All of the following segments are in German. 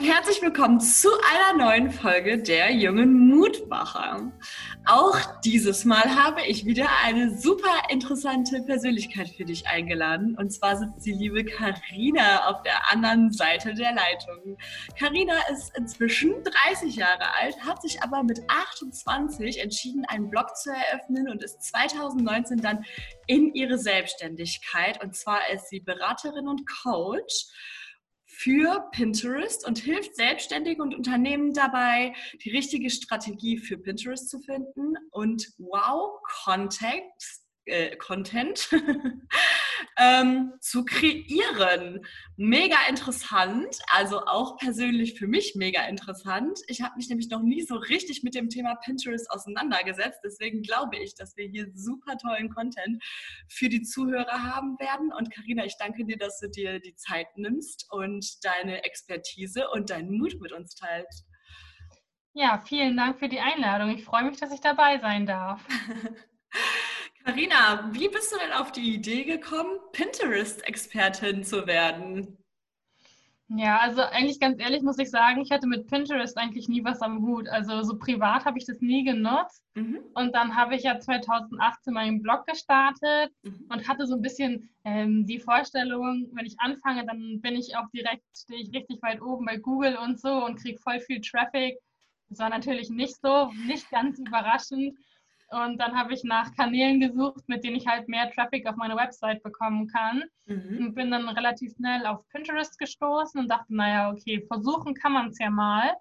herzlich willkommen zu einer neuen Folge der jungen Mutmacher. Auch dieses Mal habe ich wieder eine super interessante Persönlichkeit für dich eingeladen. Und zwar sitzt die liebe Karina auf der anderen Seite der Leitung. Karina ist inzwischen 30 Jahre alt, hat sich aber mit 28 entschieden, einen Blog zu eröffnen und ist 2019 dann in ihre Selbstständigkeit. Und zwar ist sie Beraterin und Coach für Pinterest und hilft Selbstständigen und Unternehmen dabei, die richtige Strategie für Pinterest zu finden. Und wow, Context äh, Content ähm, zu kreieren. Mega interessant, also auch persönlich für mich mega interessant. Ich habe mich nämlich noch nie so richtig mit dem Thema Pinterest auseinandergesetzt. Deswegen glaube ich, dass wir hier super tollen Content für die Zuhörer haben werden. Und Karina, ich danke dir, dass du dir die Zeit nimmst und deine Expertise und deinen Mut mit uns teilst. Ja, vielen Dank für die Einladung. Ich freue mich, dass ich dabei sein darf. Karina, wie bist du denn auf die Idee gekommen, Pinterest-Expertin zu werden? Ja, also eigentlich ganz ehrlich muss ich sagen, ich hatte mit Pinterest eigentlich nie was am Hut. Also so privat habe ich das nie genutzt. Mhm. Und dann habe ich ja 2018 meinen Blog gestartet mhm. und hatte so ein bisschen ähm, die Vorstellung, wenn ich anfange, dann bin ich auch direkt, stehe ich richtig weit oben bei Google und so und kriege voll viel Traffic. Das war natürlich nicht so, nicht ganz überraschend. Und dann habe ich nach Kanälen gesucht, mit denen ich halt mehr Traffic auf meine Website bekommen kann. Mhm. Und bin dann relativ schnell auf Pinterest gestoßen und dachte, naja, okay, versuchen kann man es ja mal.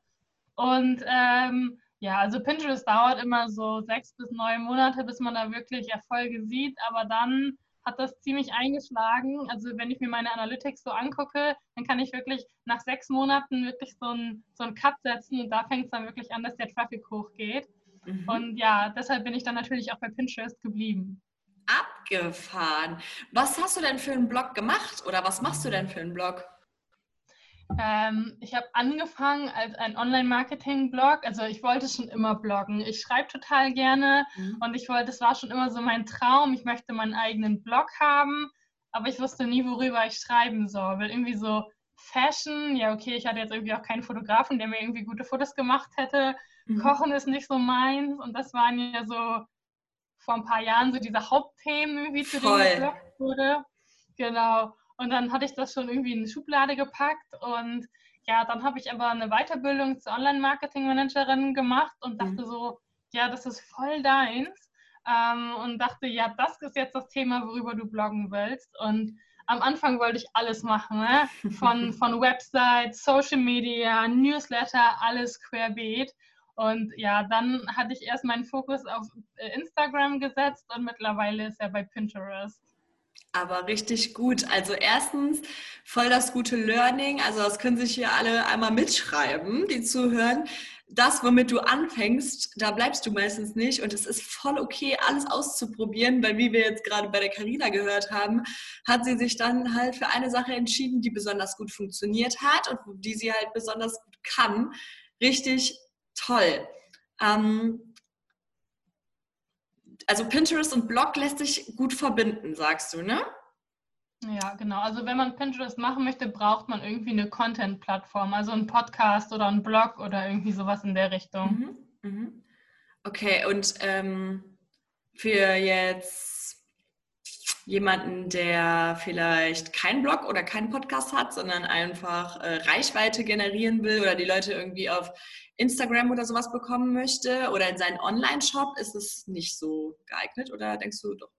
Und ähm, ja, also Pinterest dauert immer so sechs bis neun Monate, bis man da wirklich Erfolge sieht. Aber dann hat das ziemlich eingeschlagen. Also wenn ich mir meine Analytics so angucke, dann kann ich wirklich nach sechs Monaten wirklich so einen so Cut setzen und da fängt es dann wirklich an, dass der Traffic hochgeht. Mhm. Und ja, deshalb bin ich dann natürlich auch bei Pinterest geblieben. Abgefahren. Was hast du denn für einen Blog gemacht oder was machst du denn für einen Blog? Ähm, ich habe angefangen als ein Online-Marketing-Blog. Also ich wollte schon immer bloggen. Ich schreibe total gerne mhm. und ich wollte, es war schon immer so mein Traum. Ich möchte meinen eigenen Blog haben, aber ich wusste nie, worüber ich schreiben soll. Weil irgendwie so Fashion, ja okay, ich hatte jetzt irgendwie auch keinen Fotografen, der mir irgendwie gute Fotos gemacht hätte. Mhm. Kochen ist nicht so meins und das waren ja so vor ein paar Jahren so diese Hauptthemen, wie zu denen geblockt wurde. Genau. Und dann hatte ich das schon irgendwie in die Schublade gepackt und ja, dann habe ich aber eine Weiterbildung zur Online-Marketing-Managerin gemacht und dachte mhm. so, ja, das ist voll deins. Ähm, und dachte, ja, das ist jetzt das Thema, worüber du bloggen willst. Und am Anfang wollte ich alles machen, ne? von, von Websites, Social Media, Newsletter, alles querbeet. Und ja, dann hatte ich erst meinen Fokus auf äh, Instagram gesetzt und mittlerweile ist er bei Pinterest. Aber richtig gut. Also erstens voll das gute Learning. Also das können sich hier alle einmal mitschreiben, die zuhören. Das, womit du anfängst, da bleibst du meistens nicht. Und es ist voll okay, alles auszuprobieren, weil wie wir jetzt gerade bei der Carina gehört haben, hat sie sich dann halt für eine Sache entschieden, die besonders gut funktioniert hat und die sie halt besonders gut kann. Richtig toll. Ähm, also Pinterest und Blog lässt sich gut verbinden, sagst du, ne? Ja, genau. Also wenn man Pinterest machen möchte, braucht man irgendwie eine Content-Plattform, also einen Podcast oder einen Blog oder irgendwie sowas in der Richtung. Mhm, mhm. Okay, und ähm, für jetzt jemanden, der vielleicht keinen Blog oder keinen Podcast hat, sondern einfach äh, Reichweite generieren will oder die Leute irgendwie auf Instagram oder sowas bekommen möchte oder in seinen Online-Shop, ist es nicht so geeignet oder denkst du doch?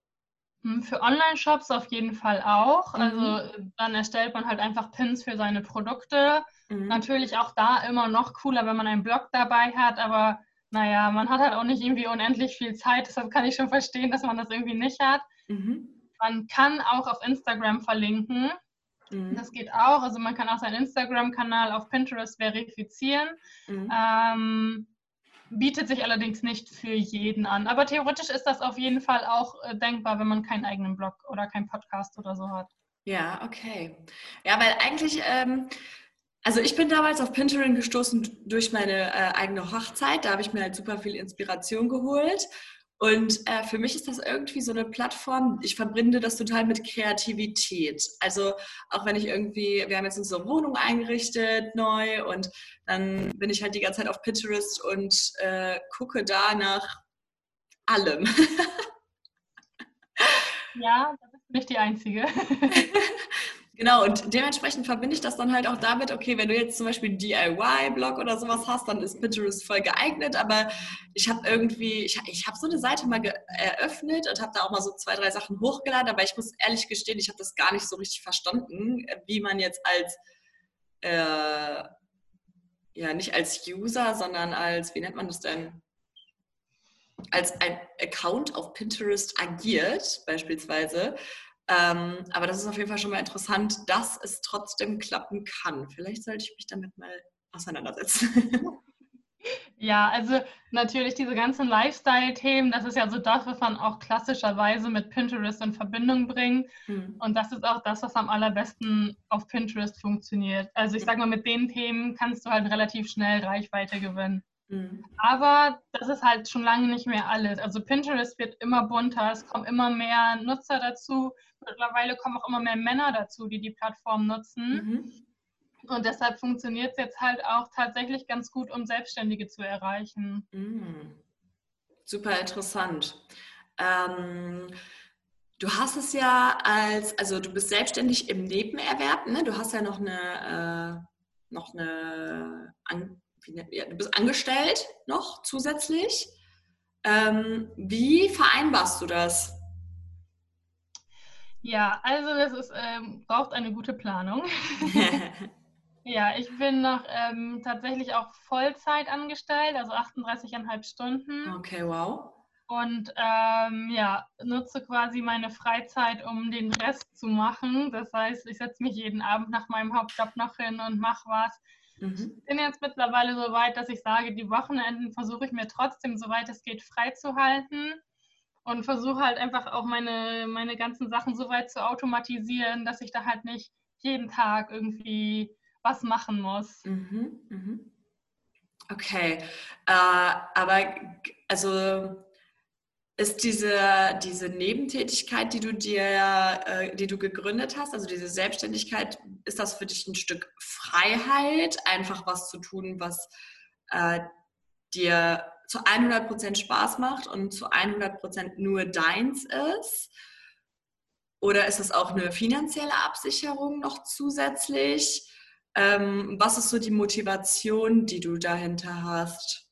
Hm, für Online-Shops auf jeden Fall auch. Mhm. Also dann erstellt man halt einfach Pins für seine Produkte. Mhm. Natürlich auch da immer noch cooler, wenn man einen Blog dabei hat, aber naja, man hat halt auch nicht irgendwie unendlich viel Zeit, deshalb kann ich schon verstehen, dass man das irgendwie nicht hat. Mhm. Man kann auch auf Instagram verlinken. Mhm. Das geht auch. Also man kann auch seinen Instagram-Kanal auf Pinterest verifizieren. Mhm. Ähm, bietet sich allerdings nicht für jeden an. Aber theoretisch ist das auf jeden Fall auch äh, denkbar, wenn man keinen eigenen Blog oder keinen Podcast oder so hat. Ja, okay. Ja, weil eigentlich, ähm, also ich bin damals auf Pinterest gestoßen durch meine äh, eigene Hochzeit. Da habe ich mir halt super viel Inspiration geholt. Und äh, für mich ist das irgendwie so eine Plattform, ich verbinde das total mit Kreativität. Also auch wenn ich irgendwie, wir haben jetzt unsere Wohnung eingerichtet neu und dann bin ich halt die ganze Zeit auf Pinterest und äh, gucke da nach allem. ja, da bist du nicht die Einzige. Genau, und dementsprechend verbinde ich das dann halt auch damit, okay, wenn du jetzt zum Beispiel einen DIY-Blog oder sowas hast, dann ist Pinterest voll geeignet, aber ich habe irgendwie, ich, ich habe so eine Seite mal eröffnet und habe da auch mal so zwei, drei Sachen hochgeladen, aber ich muss ehrlich gestehen, ich habe das gar nicht so richtig verstanden, wie man jetzt als, äh, ja, nicht als User, sondern als, wie nennt man das denn? als ein Account auf Pinterest agiert, beispielsweise. Ähm, aber das ist auf jeden Fall schon mal interessant, dass es trotzdem klappen kann. Vielleicht sollte ich mich damit mal auseinandersetzen. Ja, also natürlich diese ganzen Lifestyle-Themen, das ist ja so das, was man auch klassischerweise mit Pinterest in Verbindung bringt. Mhm. Und das ist auch das, was am allerbesten auf Pinterest funktioniert. Also ich sage mal, mit den Themen kannst du halt relativ schnell Reichweite gewinnen. Mhm. Aber das ist halt schon lange nicht mehr alles. Also Pinterest wird immer bunter, es kommen immer mehr Nutzer dazu. Mittlerweile kommen auch immer mehr Männer dazu, die die Plattform nutzen. Mhm. Und deshalb funktioniert es jetzt halt auch tatsächlich ganz gut, um Selbstständige zu erreichen. Mhm. Super interessant. Ähm, du hast es ja als, also du bist selbstständig im Nebenerwerb, ne? Du hast ja noch eine, äh, noch eine ja, du bist angestellt noch zusätzlich. Ähm, wie vereinbarst du das? Ja, also das ist, ähm, braucht eine gute Planung. ja, ich bin noch ähm, tatsächlich auch Vollzeit angestellt, also 38,5 Stunden. Okay, wow. Und ähm, ja, nutze quasi meine Freizeit, um den Rest zu machen. Das heißt, ich setze mich jeden Abend nach meinem Hauptjob noch hin und mache was. Mhm. Ich bin jetzt mittlerweile so weit, dass ich sage, die Wochenenden versuche ich mir trotzdem, soweit es geht, freizuhalten und versuche halt einfach auch meine, meine ganzen Sachen so weit zu automatisieren, dass ich da halt nicht jeden Tag irgendwie was machen muss. Mhm, mhm. Okay, äh, aber also ist diese, diese Nebentätigkeit, die du dir, äh, die du gegründet hast, also diese Selbstständigkeit, ist das für dich ein Stück Freiheit, einfach was zu tun, was äh, dir zu 100% Spaß macht und zu 100% nur deins ist? Oder ist es auch eine finanzielle Absicherung noch zusätzlich? Ähm, was ist so die Motivation, die du dahinter hast?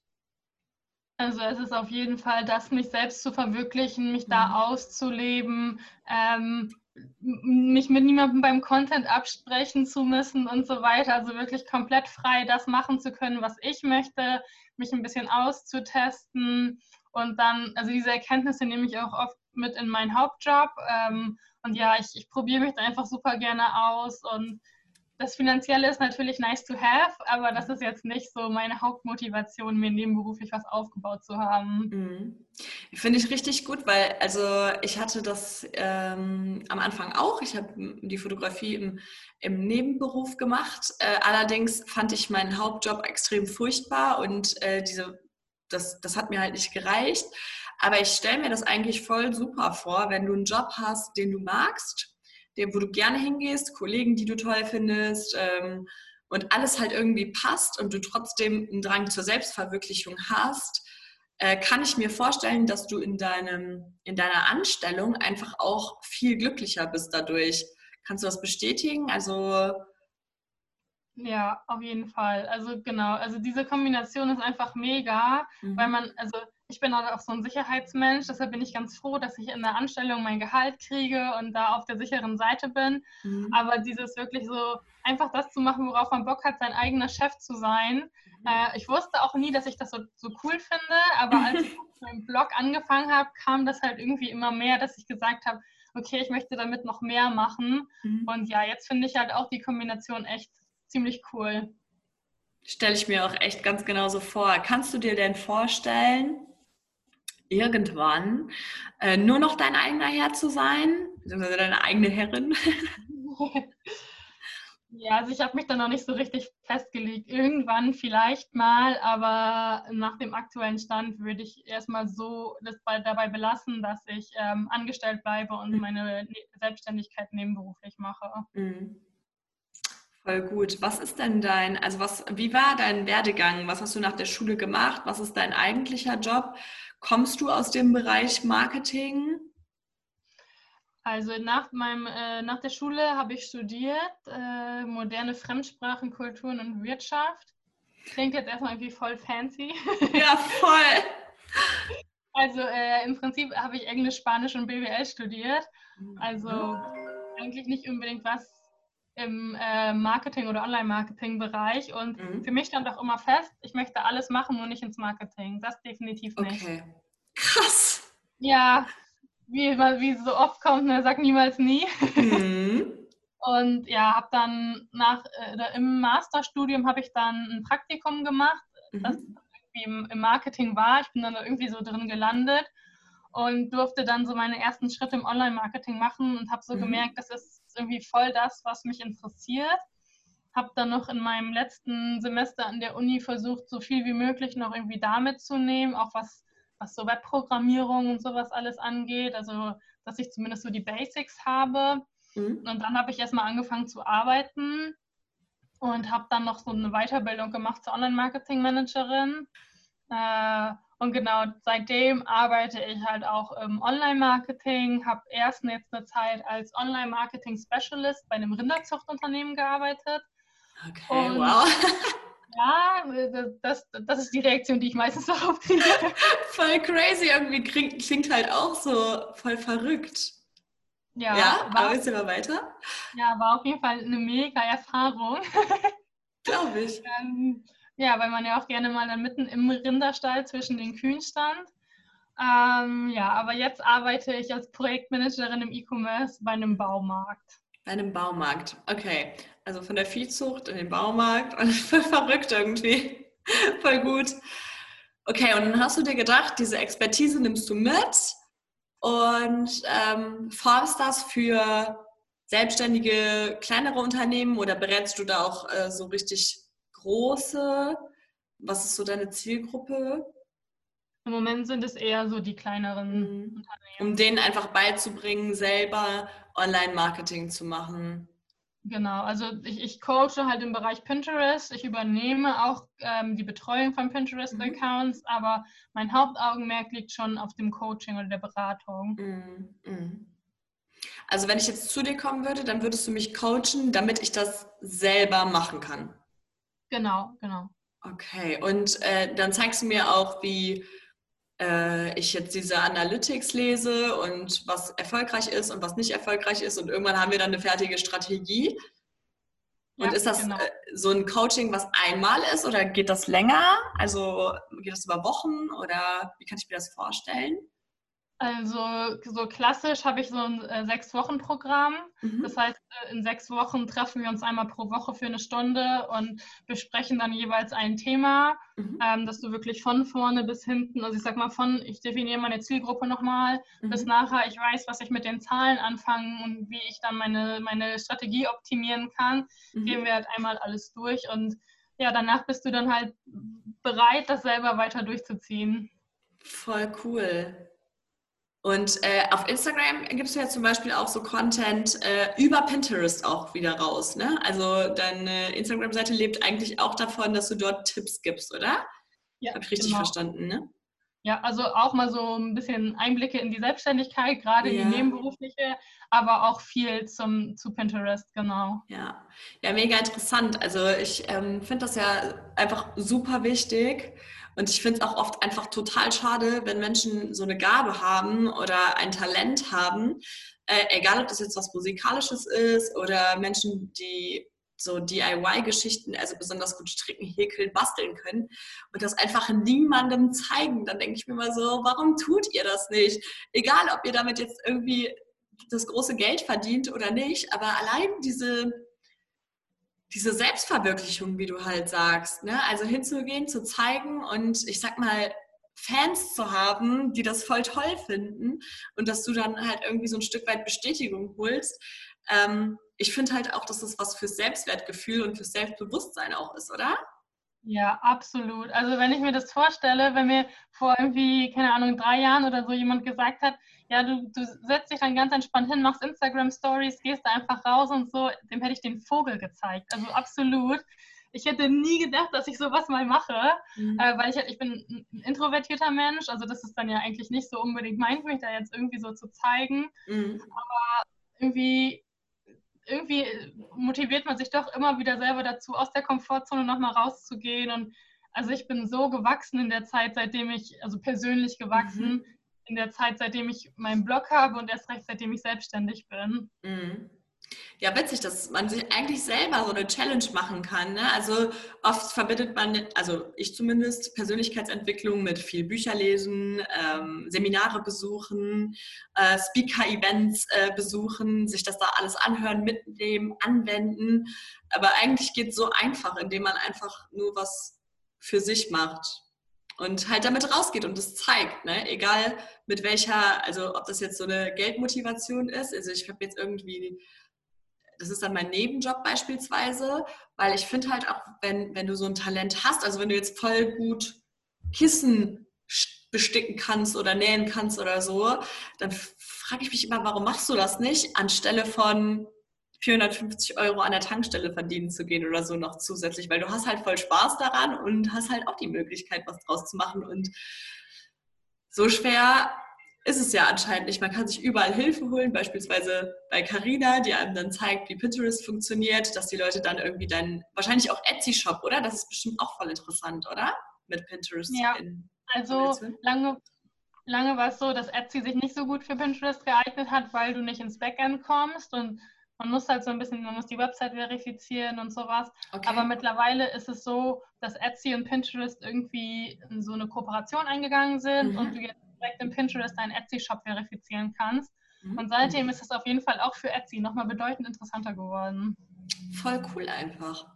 Also es ist auf jeden Fall das, mich selbst zu verwirklichen, mich da mhm. auszuleben, ähm, mich mit niemandem beim Content absprechen zu müssen und so weiter. Also wirklich komplett frei das machen zu können, was ich möchte, mich ein bisschen auszutesten und dann, also diese Erkenntnisse nehme ich auch oft mit in meinen Hauptjob. Ähm, und ja, ich, ich probiere mich da einfach super gerne aus und das Finanzielle ist natürlich nice to have, aber das ist jetzt nicht so meine Hauptmotivation, mir nebenberuflich was aufgebaut zu haben. Mhm. Finde ich richtig gut, weil also ich hatte das ähm, am Anfang auch. Ich habe die Fotografie im, im Nebenberuf gemacht. Äh, allerdings fand ich meinen Hauptjob extrem furchtbar und äh, diese, das, das hat mir halt nicht gereicht. Aber ich stelle mir das eigentlich voll super vor, wenn du einen Job hast, den du magst wo du gerne hingehst, Kollegen, die du toll findest ähm, und alles halt irgendwie passt und du trotzdem einen Drang zur Selbstverwirklichung hast, äh, kann ich mir vorstellen, dass du in, deinem, in deiner Anstellung einfach auch viel glücklicher bist dadurch. Kannst du das bestätigen? Also ja, auf jeden Fall. Also genau, also diese Kombination ist einfach mega, mhm. weil man, also ich bin halt auch so ein Sicherheitsmensch, deshalb bin ich ganz froh, dass ich in der Anstellung mein Gehalt kriege und da auf der sicheren Seite bin. Mhm. Aber dieses wirklich so einfach das zu machen, worauf man Bock hat, sein eigener Chef zu sein. Mhm. Äh, ich wusste auch nie, dass ich das so, so cool finde, aber als ich mit meinem Blog angefangen habe, kam das halt irgendwie immer mehr, dass ich gesagt habe, okay, ich möchte damit noch mehr machen. Mhm. Und ja, jetzt finde ich halt auch die Kombination echt ziemlich cool. Stelle ich mir auch echt ganz genauso vor. Kannst du dir denn vorstellen, irgendwann äh, nur noch dein eigener Herr zu sein, beziehungsweise deine eigene Herrin. Ja, also ich habe mich da noch nicht so richtig festgelegt. Irgendwann vielleicht mal, aber nach dem aktuellen Stand würde ich erstmal so das bei, dabei belassen, dass ich ähm, angestellt bleibe und mhm. meine ne-, Selbstständigkeit nebenberuflich mache. Mhm. Voll gut. Was ist denn dein, also was, wie war dein Werdegang? Was hast du nach der Schule gemacht? Was ist dein eigentlicher Job? Kommst du aus dem Bereich Marketing? Also nach, meinem, äh, nach der Schule habe ich studiert äh, moderne Fremdsprachen, Kulturen und Wirtschaft. Klingt jetzt erstmal irgendwie voll fancy. Ja, voll. Also äh, im Prinzip habe ich Englisch, Spanisch und BWL studiert. Also eigentlich nicht unbedingt was im äh, Marketing- oder Online-Marketing-Bereich. Und mhm. für mich stand auch immer fest, ich möchte alles machen, nur nicht ins Marketing. Das definitiv nicht. Okay. Krass. Ja, wie, wie so oft kommt, ne, sag niemals nie. Mhm. Und ja, habe dann nach äh, im Masterstudium habe ich dann ein Praktikum gemacht, mhm. das irgendwie im, im, Marketing war. Ich bin dann irgendwie so drin gelandet und durfte dann so meine ersten Schritte im Online-Marketing machen und habe so mhm. gemerkt, das ist irgendwie voll das, was mich interessiert. Habe dann noch in meinem letzten Semester an der Uni versucht, so viel wie möglich noch irgendwie damit zu nehmen, auch was was so Webprogrammierung und sowas alles angeht. Also, dass ich zumindest so die Basics habe. Mhm. Und dann habe ich erstmal angefangen zu arbeiten und habe dann noch so eine Weiterbildung gemacht zur Online-Marketing-Managerin. Äh, und genau seitdem arbeite ich halt auch im Online-Marketing, habe erst jetzt eine Zeit als Online-Marketing-Specialist bei einem Rinderzuchtunternehmen gearbeitet. Okay, und wow. Ja, das, das ist die Reaktion, die ich meistens darauf kriege. voll crazy, irgendwie klingt, klingt halt auch so voll verrückt. Ja, ja war, aber jetzt immer weiter. Ja, war auf jeden Fall eine mega Erfahrung. Glaube ich. ähm, ja, weil man ja auch gerne mal dann mitten im Rinderstall zwischen den Kühen stand. Ähm, ja, aber jetzt arbeite ich als Projektmanagerin im E-Commerce bei einem Baumarkt. Bei einem Baumarkt, okay. Also von der Viehzucht in den Baumarkt voll verrückt irgendwie. voll gut. Okay, und dann hast du dir gedacht, diese Expertise nimmst du mit und ähm, formst das für selbstständige, kleinere Unternehmen oder berätst du da auch äh, so richtig große? Was ist so deine Zielgruppe? Im Moment sind es eher so die kleineren mhm. Unternehmen. Um denen einfach beizubringen, selber Online-Marketing zu machen. Genau, also ich, ich coache halt im Bereich Pinterest. Ich übernehme auch ähm, die Betreuung von Pinterest-Accounts, mhm. aber mein Hauptaugenmerk liegt schon auf dem Coaching oder der Beratung. Mhm. Mhm. Also wenn ich jetzt zu dir kommen würde, dann würdest du mich coachen, damit ich das selber machen kann. Genau, genau. Okay, und äh, dann zeigst du mir auch, wie äh, ich jetzt diese Analytics lese und was erfolgreich ist und was nicht erfolgreich ist und irgendwann haben wir dann eine fertige Strategie. Und ja, ist das genau. Äh, so ein Coaching, was einmal ist oder geht das länger? Also geht das über Wochen oder wie kann ich mir das vorstellen? Also so klassisch habe ich so ein äh, Sechs-Wochen-Programm. Mhm. Das heißt, äh, in sechs Wochen treffen wir uns einmal pro Woche für eine Stunde und besprechen dann jeweils ein Thema, mhm. ähm, dass du wirklich von vorne bis hinten, also ich sag mal von, ich definiere meine Zielgruppe nochmal, mhm. bis nachher ich weiß, was ich mit den Zahlen anfangen und wie ich dann meine, meine Strategie optimieren kann, mhm. gehen wir halt einmal alles durch und ja, danach bist du dann halt bereit, das selber weiter durchzuziehen. Voll cool. Und äh, auf Instagram gibst du ja zum Beispiel auch so Content äh, über Pinterest auch wieder raus. Ne? Also deine Instagram-Seite lebt eigentlich auch davon, dass du dort Tipps gibst, oder? Ja. Habe ich richtig genau. verstanden, ne? Ja, also auch mal so ein bisschen Einblicke in die Selbstständigkeit, gerade ja. die nebenberufliche, aber auch viel zum, zu Pinterest, genau. Ja, ja mega interessant. Also ich ähm, finde das ja einfach super wichtig und ich finde es auch oft einfach total schade, wenn Menschen so eine Gabe haben oder ein Talent haben, äh, egal ob das jetzt was Musikalisches ist oder Menschen, die so DIY-Geschichten, also besonders gut stricken, häkeln, basteln können und das einfach niemandem zeigen, dann denke ich mir mal so, warum tut ihr das nicht? Egal, ob ihr damit jetzt irgendwie das große Geld verdient oder nicht, aber allein diese diese Selbstverwirklichung, wie du halt sagst, ne? also hinzugehen, zu zeigen und ich sag mal, Fans zu haben, die das voll toll finden und dass du dann halt irgendwie so ein Stück weit Bestätigung holst, ähm, ich finde halt auch, dass das was fürs Selbstwertgefühl und fürs Selbstbewusstsein auch ist, oder? Ja, absolut. Also wenn ich mir das vorstelle, wenn mir vor irgendwie, keine Ahnung, drei Jahren oder so jemand gesagt hat, ja, du, du setzt dich dann ganz entspannt hin, machst Instagram-Stories, gehst da einfach raus und so, dem hätte ich den Vogel gezeigt. Also absolut. Ich hätte nie gedacht, dass ich sowas mal mache, mhm. äh, weil ich, ich bin ein introvertierter Mensch, also das ist dann ja eigentlich nicht so unbedingt mein, mich da jetzt irgendwie so zu zeigen. Mhm. Aber irgendwie irgendwie motiviert man sich doch immer wieder selber dazu, aus der Komfortzone nochmal rauszugehen. Und also ich bin so gewachsen in der Zeit, seitdem ich, also persönlich gewachsen, mhm. in der Zeit, seitdem ich meinen Blog habe und erst recht, seitdem ich selbstständig bin. Mhm. Ja, witzig, dass man sich eigentlich selber so eine Challenge machen kann. Ne? Also oft verbindet man, also ich zumindest, Persönlichkeitsentwicklung mit viel Bücher lesen, ähm, Seminare besuchen, äh, Speaker-Events äh, besuchen, sich das da alles anhören, mitnehmen, anwenden. Aber eigentlich geht es so einfach, indem man einfach nur was für sich macht und halt damit rausgeht und es zeigt, ne? egal mit welcher, also ob das jetzt so eine Geldmotivation ist, also ich habe jetzt irgendwie das ist dann mein Nebenjob beispielsweise, weil ich finde halt auch, wenn, wenn du so ein Talent hast, also wenn du jetzt voll gut Kissen besticken kannst oder nähen kannst oder so, dann frage ich mich immer, warum machst du das nicht, anstelle von 450 Euro an der Tankstelle verdienen zu gehen oder so noch zusätzlich, weil du hast halt voll Spaß daran und hast halt auch die Möglichkeit, was draus zu machen und so schwer ist es ja anscheinend nicht. Man kann sich überall Hilfe holen, beispielsweise bei Carina, die einem dann zeigt, wie Pinterest funktioniert, dass die Leute dann irgendwie dann, wahrscheinlich auch Etsy-Shop, oder? Das ist bestimmt auch voll interessant, oder? Mit Pinterest. Ja, also lange, lange war es so, dass Etsy sich nicht so gut für Pinterest geeignet hat, weil du nicht ins Backend kommst und man muss halt so ein bisschen, man muss die Website verifizieren und sowas. Okay. Aber mittlerweile ist es so, dass Etsy und Pinterest irgendwie in so eine Kooperation eingegangen sind mhm. und du jetzt direkt im Pinterest deinen Etsy-Shop verifizieren kannst. Mhm. Und seitdem ist es auf jeden Fall auch für Etsy nochmal bedeutend interessanter geworden. Voll cool einfach.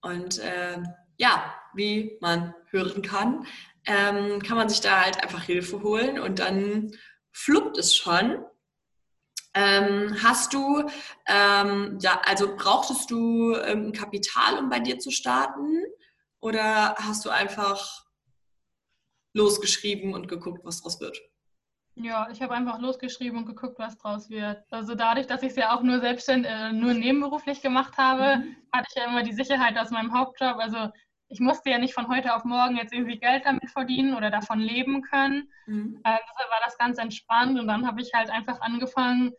Und äh, ja, wie man hören kann, ähm, kann man sich da halt einfach Hilfe holen und dann fluppt es schon. Ähm, hast du, ähm, ja, also brauchtest du ein Kapital, um bei dir zu starten? Oder hast du einfach losgeschrieben und geguckt, was draus wird. Ja, ich habe einfach losgeschrieben und geguckt, was draus wird. Also dadurch, dass ich es ja auch nur selbstständig, äh, nur nebenberuflich gemacht habe, mhm. hatte ich ja immer die Sicherheit aus meinem Hauptjob. Also ich musste ja nicht von heute auf morgen jetzt irgendwie Geld damit verdienen oder davon leben können. Mhm. Äh, deshalb war das ganz entspannt und dann habe ich halt einfach angefangen,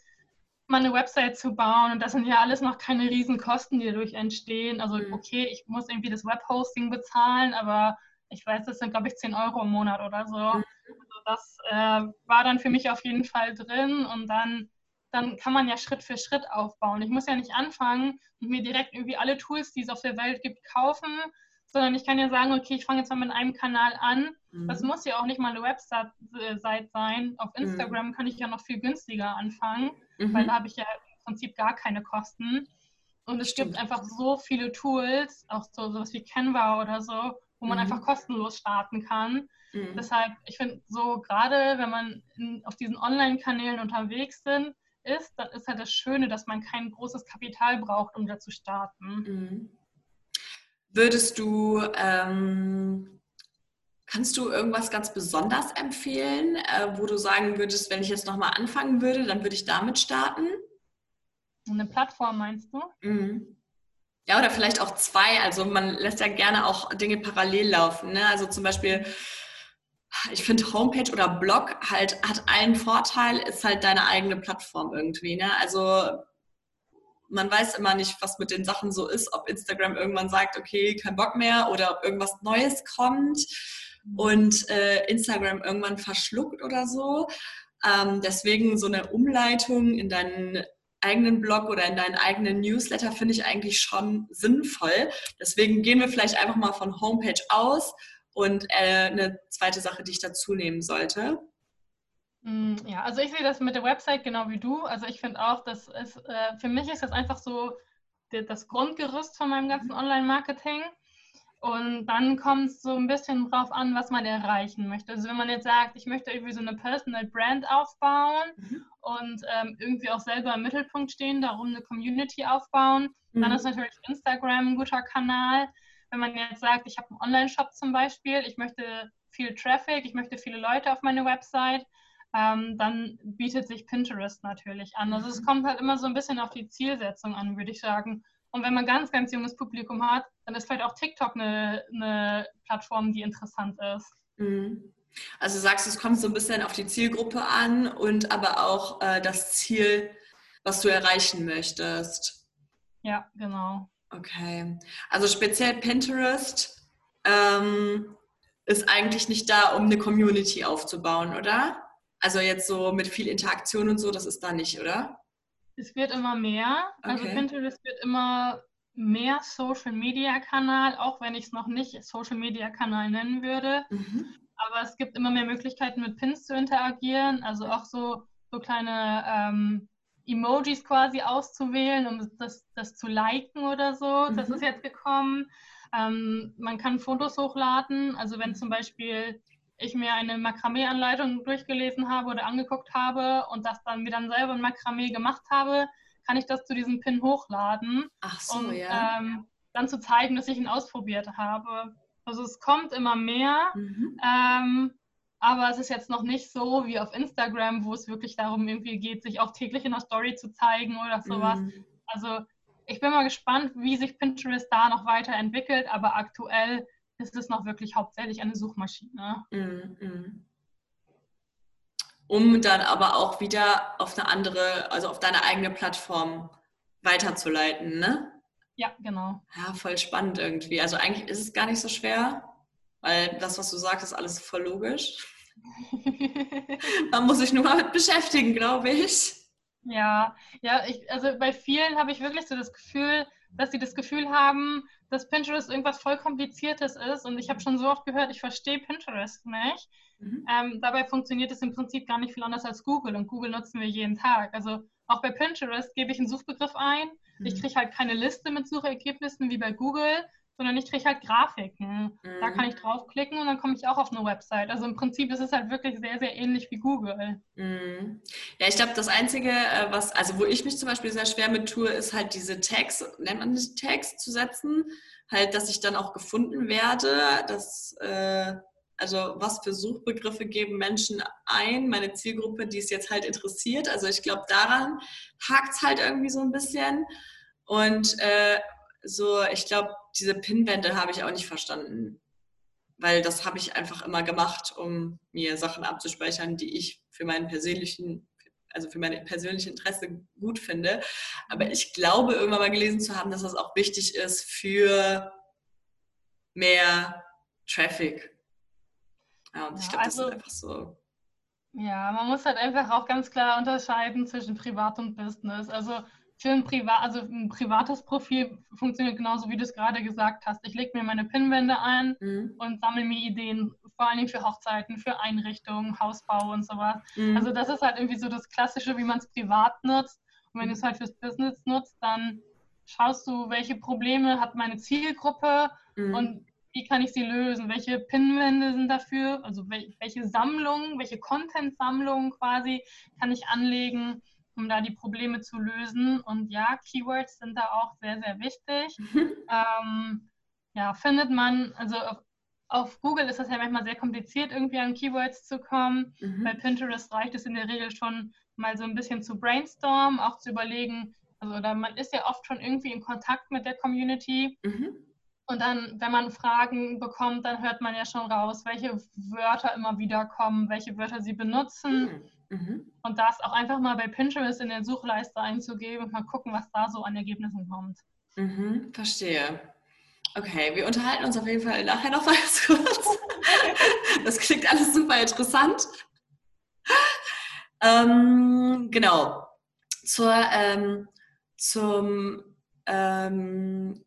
meine Website zu bauen und das sind ja alles noch keine riesen Kosten, die dadurch entstehen. Also mhm. okay, ich muss irgendwie das Webhosting bezahlen, aber ich weiß, das sind, glaube ich, 10 Euro im Monat oder so. Mhm. Also das äh, war dann für mich auf jeden Fall drin und dann, dann kann man ja Schritt für Schritt aufbauen. Ich muss ja nicht anfangen und mir direkt irgendwie alle Tools, die es auf der Welt gibt, kaufen, sondern ich kann ja sagen, okay, ich fange jetzt mal mit einem Kanal an. Mhm. Das muss ja auch nicht mal eine Website sein. Auf mhm. Instagram mhm. kann ich ja noch viel günstiger anfangen, mhm. weil da habe ich ja im Prinzip gar keine Kosten. Und es Stimmt. gibt einfach so viele Tools, auch so sowas wie Canva oder so, wo man mhm. einfach kostenlos starten kann. Mhm. Deshalb, ich finde so gerade, wenn man in, auf diesen Online-Kanälen unterwegs sind, ist, dann ist halt das Schöne, dass man kein großes Kapital braucht, um da zu starten. Mhm. Würdest du, ähm, kannst du irgendwas ganz besonders empfehlen, äh, wo du sagen würdest, wenn ich jetzt nochmal anfangen würde, dann würde ich damit starten? Eine Plattform meinst du? Mhm. Ja, oder vielleicht auch zwei. Also man lässt ja gerne auch Dinge parallel laufen. Ne? Also zum Beispiel, ich finde Homepage oder Blog halt hat einen Vorteil, ist halt deine eigene Plattform irgendwie. Ne? Also man weiß immer nicht, was mit den Sachen so ist, ob Instagram irgendwann sagt, okay, kein Bock mehr oder ob irgendwas Neues kommt und äh, Instagram irgendwann verschluckt oder so. Ähm, deswegen so eine Umleitung in deinen eigenen Blog oder in deinen eigenen Newsletter finde ich eigentlich schon sinnvoll. Deswegen gehen wir vielleicht einfach mal von Homepage aus und äh, eine zweite Sache, die ich dazu nehmen sollte. Mm, ja, also ich sehe das mit der Website genau wie du. Also ich finde auch, dass es, äh, für mich ist das einfach so das Grundgerüst von meinem ganzen mhm. Online-Marketing. Und dann kommt es so ein bisschen drauf an, was man erreichen möchte. Also wenn man jetzt sagt, ich möchte irgendwie so eine Personal Brand aufbauen mhm. und ähm, irgendwie auch selber im Mittelpunkt stehen, darum eine Community aufbauen, mhm. dann ist natürlich Instagram ein guter Kanal. Wenn man jetzt sagt, ich habe einen Online-Shop zum Beispiel, ich möchte viel Traffic, ich möchte viele Leute auf meine Website, ähm, dann bietet sich Pinterest natürlich an. Also es mhm. kommt halt immer so ein bisschen auf die Zielsetzung an, würde ich sagen. Und wenn man ganz, ganz junges Publikum hat, dann ist vielleicht auch TikTok eine, eine Plattform, die interessant ist. Mhm. Also du sagst, es kommt so ein bisschen auf die Zielgruppe an und aber auch äh, das Ziel, was du erreichen möchtest. Ja, genau. Okay. Also speziell Pinterest ähm, ist eigentlich nicht da, um eine Community aufzubauen, oder? Also jetzt so mit viel Interaktion und so, das ist da nicht, oder? Es wird immer mehr. Also okay. Pinterest wird immer mehr Social Media Kanal, auch wenn ich es noch nicht Social Media Kanal nennen würde. Mhm. Aber es gibt immer mehr Möglichkeiten, mit Pins zu interagieren. Also auch so, so kleine ähm, Emojis quasi auszuwählen, um das, das zu liken oder so. Mhm. Das ist jetzt gekommen. Ähm, man kann Fotos hochladen. Also wenn zum Beispiel ich mir eine Makramee-Anleitung durchgelesen habe oder angeguckt habe und das dann mir dann selber ein Makramee gemacht habe, kann ich das zu diesem Pin hochladen, Ach so, um ja. ähm, dann zu zeigen, dass ich ihn ausprobiert habe. Also es kommt immer mehr, mhm. ähm, aber es ist jetzt noch nicht so wie auf Instagram, wo es wirklich darum irgendwie geht, sich auch täglich in der Story zu zeigen oder sowas. Mhm. Also ich bin mal gespannt, wie sich Pinterest da noch weiterentwickelt, aber aktuell ist es noch wirklich hauptsächlich eine Suchmaschine. Mhm. mhm. Um dann aber auch wieder auf eine andere, also auf deine eigene Plattform weiterzuleiten, ne? Ja, genau. Ja, voll spannend irgendwie. Also eigentlich ist es gar nicht so schwer, weil das, was du sagst, ist alles voll logisch. Man muss sich nur mal mit beschäftigen, glaube ich. Ja, ja, ich, also bei vielen habe ich wirklich so das Gefühl, dass sie das Gefühl haben, dass Pinterest irgendwas voll Kompliziertes ist. Und ich habe schon so oft gehört, ich verstehe Pinterest nicht. Mhm. Ähm, dabei funktioniert es im Prinzip gar nicht viel anders als Google. Und Google nutzen wir jeden Tag. Also auch bei Pinterest gebe ich einen Suchbegriff ein. Mhm. Ich kriege halt keine Liste mit Suchergebnissen wie bei Google, sondern ich kriege halt Grafiken. Mhm. Da kann ich draufklicken und dann komme ich auch auf eine Website. Also im Prinzip ist es halt wirklich sehr, sehr ähnlich wie Google. Mhm. Ja, ich glaube, das Einzige, äh, was, also wo ich mich zum Beispiel sehr schwer mit tue, ist halt diese Tags, nennt man das Tags zu setzen, halt, dass ich dann auch gefunden werde, dass, äh, also was für Suchbegriffe geben Menschen ein, meine Zielgruppe, die es jetzt halt interessiert. Also ich glaube, daran hakt es halt irgendwie so ein bisschen. Und äh, so, ich glaube, diese Pinwände habe ich auch nicht verstanden. Weil das habe ich einfach immer gemacht, um mir Sachen abzuspeichern, die ich für meinen persönlichen, also für meine persönliche Interesse gut finde. Aber ich glaube, irgendwann mal gelesen zu haben, dass das auch wichtig ist für mehr Traffic. Ja, und ja, ich glaube, also, das ist einfach so. Ja, man muss halt einfach auch ganz klar unterscheiden zwischen Privat und Business. Also für ein, Privat, also ein privates Profil funktioniert genauso, wie du es gerade gesagt hast. Ich lege mir meine Pinwände ein mhm. und sammle mir Ideen, vor allem für Hochzeiten, für Einrichtungen, Hausbau und sowas. Mhm. Also das ist halt irgendwie so das Klassische, wie man es privat nutzt. Und wenn du es halt fürs Business nutzt, dann schaust du, welche Probleme hat meine Zielgruppe mhm. und wie kann ich sie lösen? Welche Pinwände sind dafür? Also welche Sammlungen, welche Content-Sammlungen quasi kann ich anlegen? Um da die Probleme zu lösen. Und ja, Keywords sind da auch sehr, sehr wichtig. ähm, ja, findet man, also auf, auf, Google ist das ja manchmal sehr kompliziert, irgendwie an Keywords zu kommen. Mhm. Bei Pinterest reicht es in der Regel schon mal so ein bisschen zu brainstormen, auch zu überlegen, also da man ist ja oft schon irgendwie in Kontakt mit der Community. Mhm. Und dann, wenn man Fragen bekommt, dann hört man ja schon raus, welche Wörter immer wieder kommen, welche Wörter sie benutzen. Mhm. Mhm. Und das auch einfach mal bei Pinterest in der Suchleiste einzugeben und mal gucken, was da so an Ergebnissen kommt. Mhm, verstehe. Okay, wir unterhalten uns auf jeden Fall nachher noch mal ganz kurz. Das klingt alles super interessant. Ähm, genau. Zur, ähm, zum ähm,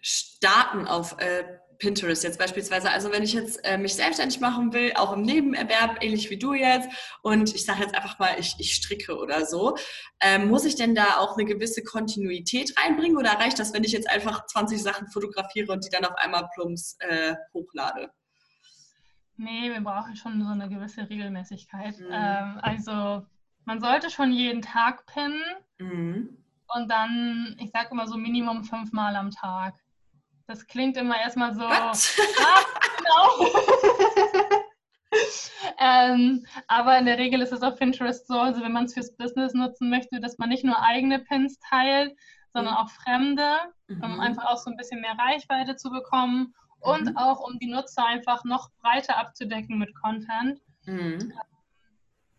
Starten auf äh, Pinterest jetzt beispielsweise. Also wenn ich jetzt äh, mich selbstständig machen will, auch im Nebenerwerb, ähnlich wie du jetzt, und ich sage jetzt einfach mal, ich, ich stricke oder so, ähm, muss ich denn da auch eine gewisse Kontinuität reinbringen oder reicht das, wenn ich jetzt einfach 20 Sachen fotografiere und die dann auf einmal plumps äh, hochlade? Nee, wir brauchen schon so eine gewisse Regelmäßigkeit. Mhm. Ähm, also man sollte schon jeden Tag pinnen mhm. und dann, ich sage immer so Minimum fünfmal am Tag. Das klingt immer erstmal so. What? Ah, genau. ähm, aber in der Regel ist es auf Pinterest so, also wenn man es fürs Business nutzen möchte, dass man nicht nur eigene Pins teilt, sondern mhm. auch fremde, mhm. um einfach auch so ein bisschen mehr Reichweite zu bekommen und mhm. auch um die Nutzer einfach noch breiter abzudecken mit Content. Mhm.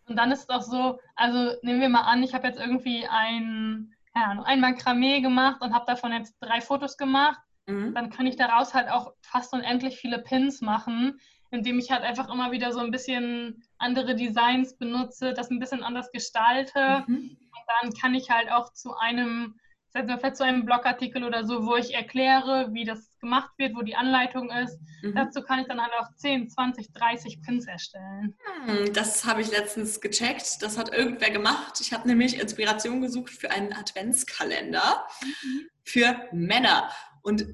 Und dann ist es auch so, also nehmen wir mal an, ich habe jetzt irgendwie ein, ja, ein Makramee gemacht und habe davon jetzt drei Fotos gemacht mhm. dann kann ich daraus halt auch fast unendlich viele Pins machen, indem ich halt einfach immer wieder so ein bisschen andere Designs benutze, das ein bisschen anders gestalte. Mhm. Und dann kann ich halt auch zu einem, vielleicht zu einem Blogartikel oder so, wo ich erkläre, wie das gemacht wird, wo die Anleitung ist. Mhm. Dazu kann ich dann halt auch 10, 20, 30 Pins erstellen. Hm, das habe ich letztens gecheckt. Das hat irgendwer gemacht. Ich habe nämlich Inspiration gesucht für einen Adventskalender mhm. für Männer. Und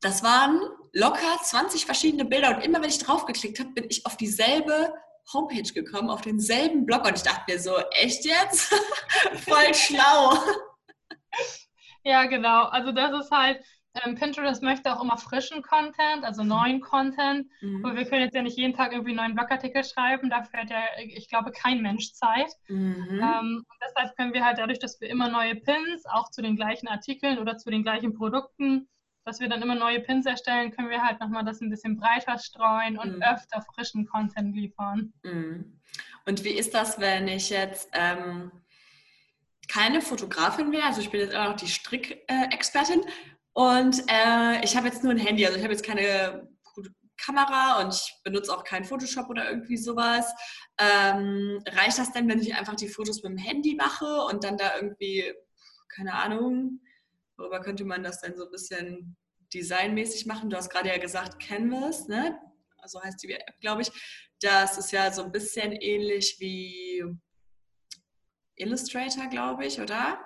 das waren locker 20 verschiedene Bilder. Und immer wenn ich draufgeklickt habe, bin ich auf dieselbe Homepage gekommen, auf denselben Blog. Und ich dachte mir so, echt jetzt? Voll schlau. Ja, genau. Also das ist halt, ähm, Pinterest möchte auch immer frischen Content, also neuen Content. Mhm. Aber wir können jetzt ja nicht jeden Tag irgendwie einen neuen Blogartikel schreiben. Dafür hat ja, ich glaube, kein Mensch Zeit. Mhm. Ähm, und deshalb können wir halt dadurch, dass wir immer neue Pins, auch zu den gleichen Artikeln oder zu den gleichen Produkten, dass wir dann immer neue Pins erstellen, können wir halt nochmal das ein bisschen breiter streuen und mhm. öfter frischen Content liefern. Mhm. Und wie ist das, wenn ich jetzt ähm, keine Fotografin wäre? Also ich bin jetzt auch noch die Strickexpertin und äh, ich habe jetzt nur ein Handy, also ich habe jetzt keine Kamera und ich benutze auch kein Photoshop oder irgendwie sowas. Ähm, reicht das denn, wenn ich einfach die Fotos mit dem Handy mache und dann da irgendwie, keine Ahnung, Worüber könnte man das denn so ein bisschen designmäßig machen? Du hast gerade ja gesagt Canvas, ne? So heißt die App, glaube ich. Das ist ja so ein bisschen ähnlich wie Illustrator, glaube ich, oder?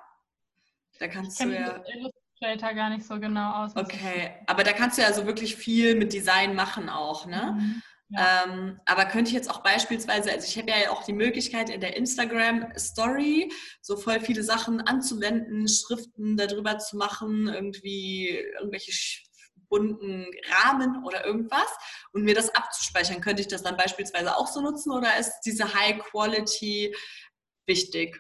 Da kannst ich du ja. Illustrator gar nicht so genau aus. Okay, aber da kannst du ja so wirklich viel mit Design machen auch, ne? Mhm. Ähm, aber könnte ich jetzt auch beispielsweise, also ich habe ja auch die Möglichkeit in der Instagram Story so voll viele Sachen anzuwenden, Schriften darüber zu machen, irgendwie irgendwelche bunten Rahmen oder irgendwas und mir das abzuspeichern. Könnte ich das dann beispielsweise auch so nutzen oder ist diese High Quality wichtig?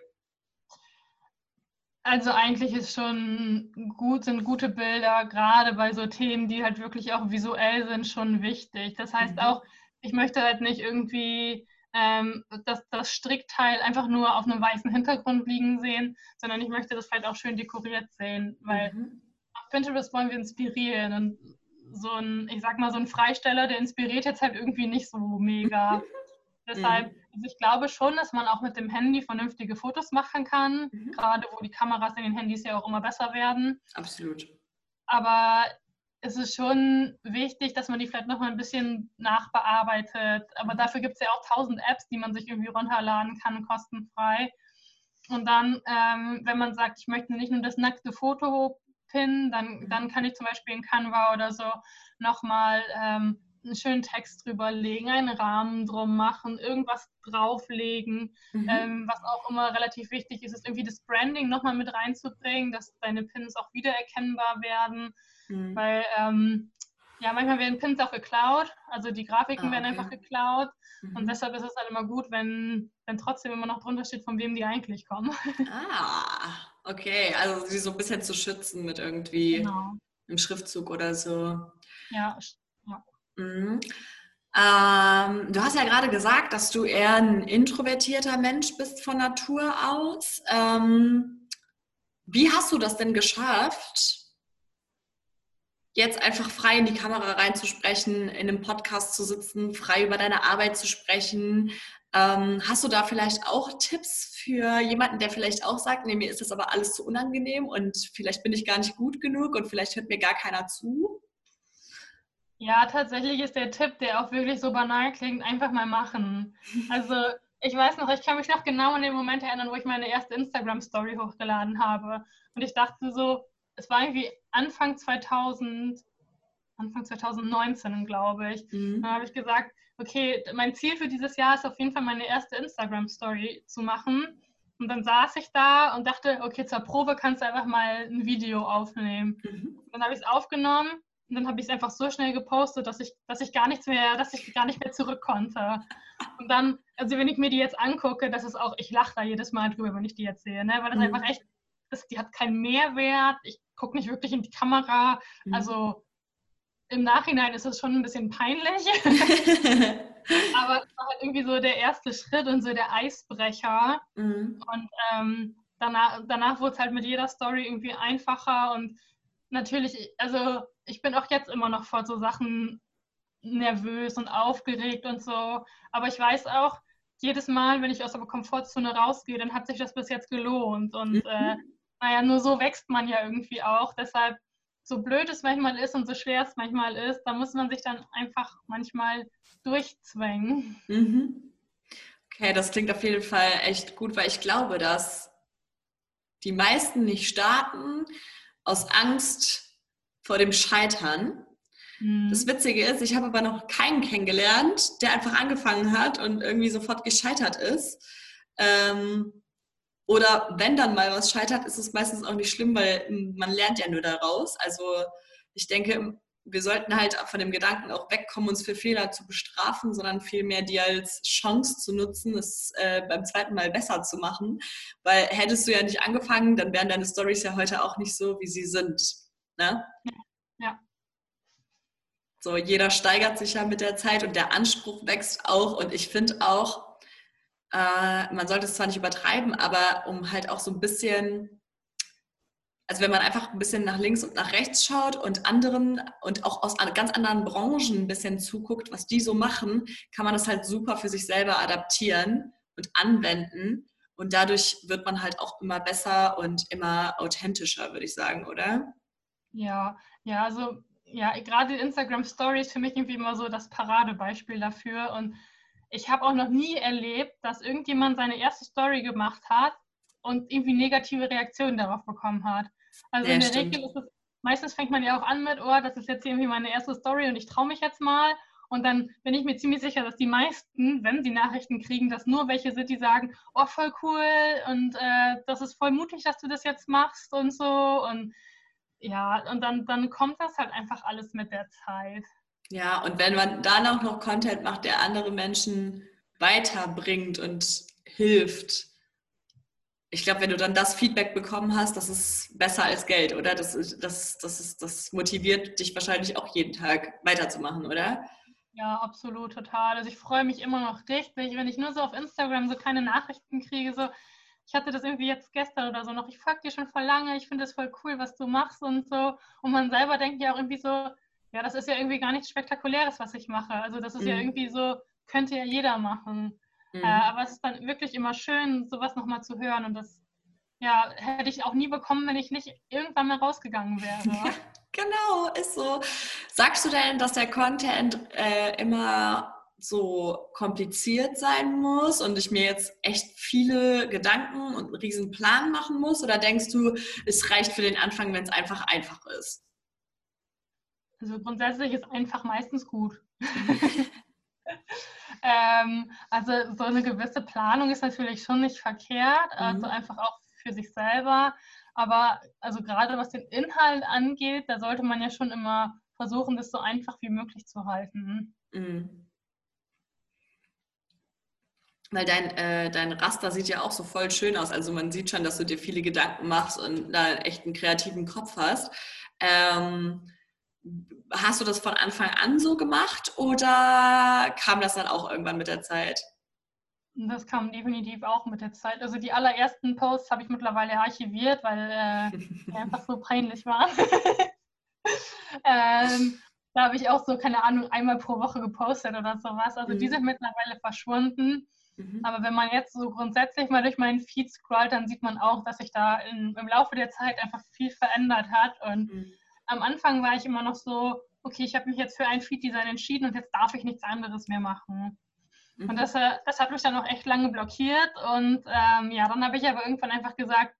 Also eigentlich ist schon gut, sind gute Bilder, gerade bei so Themen, die halt wirklich auch visuell sind, schon wichtig. Das heißt mhm. auch, ich möchte halt nicht irgendwie ähm, das, das Strickteil einfach nur auf einem weißen Hintergrund liegen sehen, sondern ich möchte das vielleicht auch schön dekoriert sehen, weil mhm. auf Pinterest wollen wir inspirieren und so ein, ich sag mal, so ein Freisteller, der inspiriert jetzt halt irgendwie nicht so mega. Deshalb, also ich glaube schon, dass man auch mit dem Handy vernünftige Fotos machen kann, mhm. gerade wo die Kameras in den Handys ja auch immer besser werden. Absolut. Aber es ist schon wichtig, dass man die vielleicht noch mal ein bisschen nachbearbeitet. Aber dafür gibt es ja auch tausend Apps, die man sich irgendwie runterladen kann, kostenfrei. Und dann, ähm, wenn man sagt, ich möchte nicht nur das nackte Foto pinnen, dann, dann kann ich zum Beispiel in Canva oder so nochmal ähm, einen schönen Text drüberlegen, einen Rahmen drum machen, irgendwas drauflegen. Mhm. Ähm, was auch immer relativ wichtig ist, ist irgendwie das Branding nochmal mit reinzubringen, dass deine Pins auch wiedererkennbar werden. Mhm. Weil ähm, ja, manchmal werden Pins auch geklaut, also die Grafiken ah, werden einfach geklaut. Mhm. Und deshalb ist es halt immer gut, wenn, wenn trotzdem immer noch drunter steht, von wem die eigentlich kommen. Ah, okay. Also sie so ein bisschen zu schützen mit irgendwie genau. einem Schriftzug oder so. Ja, ja. Mhm. Ähm, du hast ja gerade gesagt, dass du eher ein introvertierter Mensch bist von Natur aus. Ähm, wie hast du das denn geschafft, jetzt einfach frei in die Kamera reinzusprechen, in einem Podcast zu sitzen, frei über deine Arbeit zu sprechen. Ähm, hast du da vielleicht auch Tipps für jemanden, der vielleicht auch sagt, nee, mir ist das aber alles zu unangenehm und vielleicht bin ich gar nicht gut genug und vielleicht hört mir gar keiner zu? Ja, tatsächlich ist der Tipp, der auch wirklich so banal klingt, einfach mal machen. Also ich weiß noch, ich kann mich noch genau an den Moment erinnern, wo ich meine erste Instagram-Story hochgeladen habe. Und ich dachte so, es war irgendwie Anfang 2000, Anfang 2019, glaube ich. Mhm. Dann habe ich gesagt, okay, mein Ziel für dieses Jahr ist auf jeden Fall meine erste Instagram-Story zu machen. Und dann saß ich da und dachte, okay, zur Probe kannst du einfach mal ein Video aufnehmen. Mhm. Dann habe ich es aufgenommen und dann habe ich es einfach so schnell gepostet, dass ich, dass ich gar nichts mehr, dass ich gar nicht mehr zurück konnte. Und dann, also wenn ich mir die jetzt angucke, das ist auch, ich lache da jedes Mal drüber, wenn ich die jetzt sehe, ne? weil das mhm. einfach echt, das, die hat keinen Mehrwert. Ich gucke nicht wirklich in die Kamera. Mhm. Also im Nachhinein ist es schon ein bisschen peinlich. Aber es war halt irgendwie so der erste Schritt und so der Eisbrecher. Mhm. Und ähm, danach, danach wurde es halt mit jeder Story irgendwie einfacher. Und natürlich, also ich bin auch jetzt immer noch vor so Sachen nervös und aufgeregt und so. Aber ich weiß auch, jedes Mal, wenn ich aus der Komfortzone rausgehe, dann hat sich das bis jetzt gelohnt. Und mhm. äh, naja, nur so wächst man ja irgendwie auch. Deshalb so blöd es manchmal ist und so schwer es manchmal ist, da muss man sich dann einfach manchmal durchzwängen. Mhm. Okay, das klingt auf jeden Fall echt gut, weil ich glaube, dass die meisten nicht starten aus Angst vor dem Scheitern. Mhm. Das Witzige ist, ich habe aber noch keinen kennengelernt, der einfach angefangen hat und irgendwie sofort gescheitert ist. Ähm, oder wenn dann mal was scheitert, ist es meistens auch nicht schlimm, weil man lernt ja nur daraus. Also ich denke, wir sollten halt von dem Gedanken auch wegkommen, uns für Fehler zu bestrafen, sondern vielmehr die als Chance zu nutzen, es äh, beim zweiten Mal besser zu machen. Weil hättest du ja nicht angefangen, dann wären deine Stories ja heute auch nicht so, wie sie sind. Ne? Ja. So, jeder steigert sich ja mit der Zeit und der Anspruch wächst auch. Und ich finde auch, äh, man sollte es zwar nicht übertreiben, aber um halt auch so ein bisschen, also wenn man einfach ein bisschen nach links und nach rechts schaut und anderen und auch aus ganz anderen Branchen ein bisschen zuguckt, was die so machen, kann man das halt super für sich selber adaptieren und anwenden. Und dadurch wird man halt auch immer besser und immer authentischer, würde ich sagen, oder? Ja, ja, also ja, gerade Instagram Stories für mich irgendwie immer so das Paradebeispiel dafür. Und ich habe auch noch nie erlebt, dass irgendjemand seine erste Story gemacht hat und irgendwie negative Reaktionen darauf bekommen hat. Also ja, in der stimmt. Regel ist es, meistens fängt man ja auch an mit, oh, das ist jetzt irgendwie meine erste Story und ich traue mich jetzt mal. Und dann bin ich mir ziemlich sicher, dass die meisten, wenn sie Nachrichten kriegen, dass nur welche sind, die sagen, oh, voll cool und äh, das ist voll mutig, dass du das jetzt machst und so. Und ja, und dann, dann kommt das halt einfach alles mit der Zeit. Ja, und wenn man dann auch noch Content macht, der andere Menschen weiterbringt und hilft, ich glaube, wenn du dann das Feedback bekommen hast, das ist besser als Geld, oder? Das, das, das, ist, das motiviert dich wahrscheinlich auch jeden Tag weiterzumachen, oder? Ja, absolut, total. Also ich freue mich immer noch richtig, wenn ich nur so auf Instagram so keine Nachrichten kriege, so ich hatte das irgendwie jetzt gestern oder so noch, ich folge dir schon voll lange, ich finde es voll cool, was du machst und so. Und man selber denkt ja auch irgendwie so, ja, das ist ja irgendwie gar nichts Spektakuläres, was ich mache. Also das ist mhm. ja irgendwie so, könnte ja jeder machen. Mhm. Äh, aber es ist dann wirklich immer schön, sowas nochmal zu hören. Und das ja, hätte ich auch nie bekommen, wenn ich nicht irgendwann mal rausgegangen wäre. genau, ist so. Sagst du denn, dass der Content äh, immer so kompliziert sein muss und ich mir jetzt echt viele Gedanken und einen riesen Plan machen muss? Oder denkst du, es reicht für den Anfang, wenn es einfach einfach ist? Also grundsätzlich ist einfach meistens gut. ähm, also so eine gewisse Planung ist natürlich schon nicht verkehrt, also mhm. einfach auch für sich selber. Aber also gerade was den Inhalt angeht, da sollte man ja schon immer versuchen, das so einfach wie möglich zu halten. Mhm. Weil dein, äh, dein Raster sieht ja auch so voll schön aus. Also man sieht schon, dass du dir viele Gedanken machst und da echt einen kreativen Kopf hast. Ähm, hast du das von Anfang an so gemacht oder kam das dann auch irgendwann mit der Zeit? Das kam definitiv auch mit der Zeit. Also die allerersten Posts habe ich mittlerweile archiviert, weil äh, die einfach so peinlich waren. ähm, da habe ich auch so, keine Ahnung, einmal pro Woche gepostet oder sowas. Also mhm. die sind mittlerweile verschwunden. Mhm. Aber wenn man jetzt so grundsätzlich mal durch meinen Feed scrollt, dann sieht man auch, dass sich da in, im Laufe der Zeit einfach viel verändert hat. Und mhm am Anfang war ich immer noch so, okay, ich habe mich jetzt für ein Feed-Design entschieden und jetzt darf ich nichts anderes mehr machen. Und mhm. das, äh, das hat mich dann auch echt lange blockiert. Und ähm, ja, dann habe ich aber irgendwann einfach gesagt,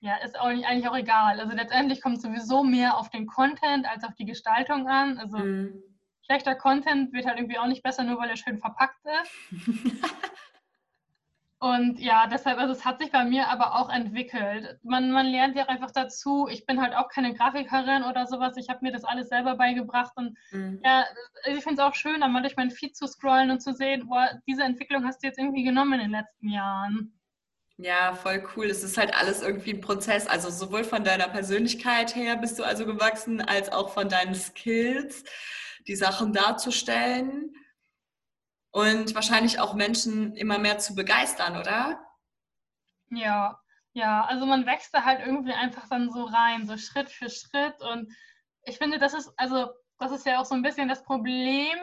ja, ist auch nicht, eigentlich auch egal. Also letztendlich kommt sowieso mehr auf den Content als auf die Gestaltung an. Also mhm. schlechter Content wird halt irgendwie auch nicht besser, nur weil er schön verpackt ist. Und ja, deshalb, also es hat sich bei mir aber auch entwickelt. Man, man lernt ja einfach dazu. Ich bin halt auch keine Grafikerin oder sowas. Ich habe mir das alles selber beigebracht. Und mhm. ja, ich finde es auch schön, einmal durch meinen Feed zu scrollen und zu sehen, boah, diese Entwicklung hast du jetzt irgendwie genommen in den letzten Jahren. Ja, voll cool. Es ist halt alles irgendwie ein Prozess. Also sowohl von deiner Persönlichkeit her bist du also gewachsen, als auch von deinen Skills, die Sachen darzustellen und wahrscheinlich auch Menschen immer mehr zu begeistern, oder? Ja, ja, also man wächst da halt irgendwie einfach dann so rein, so Schritt für Schritt. Und ich finde, das ist, also das ist ja auch so ein bisschen das Problem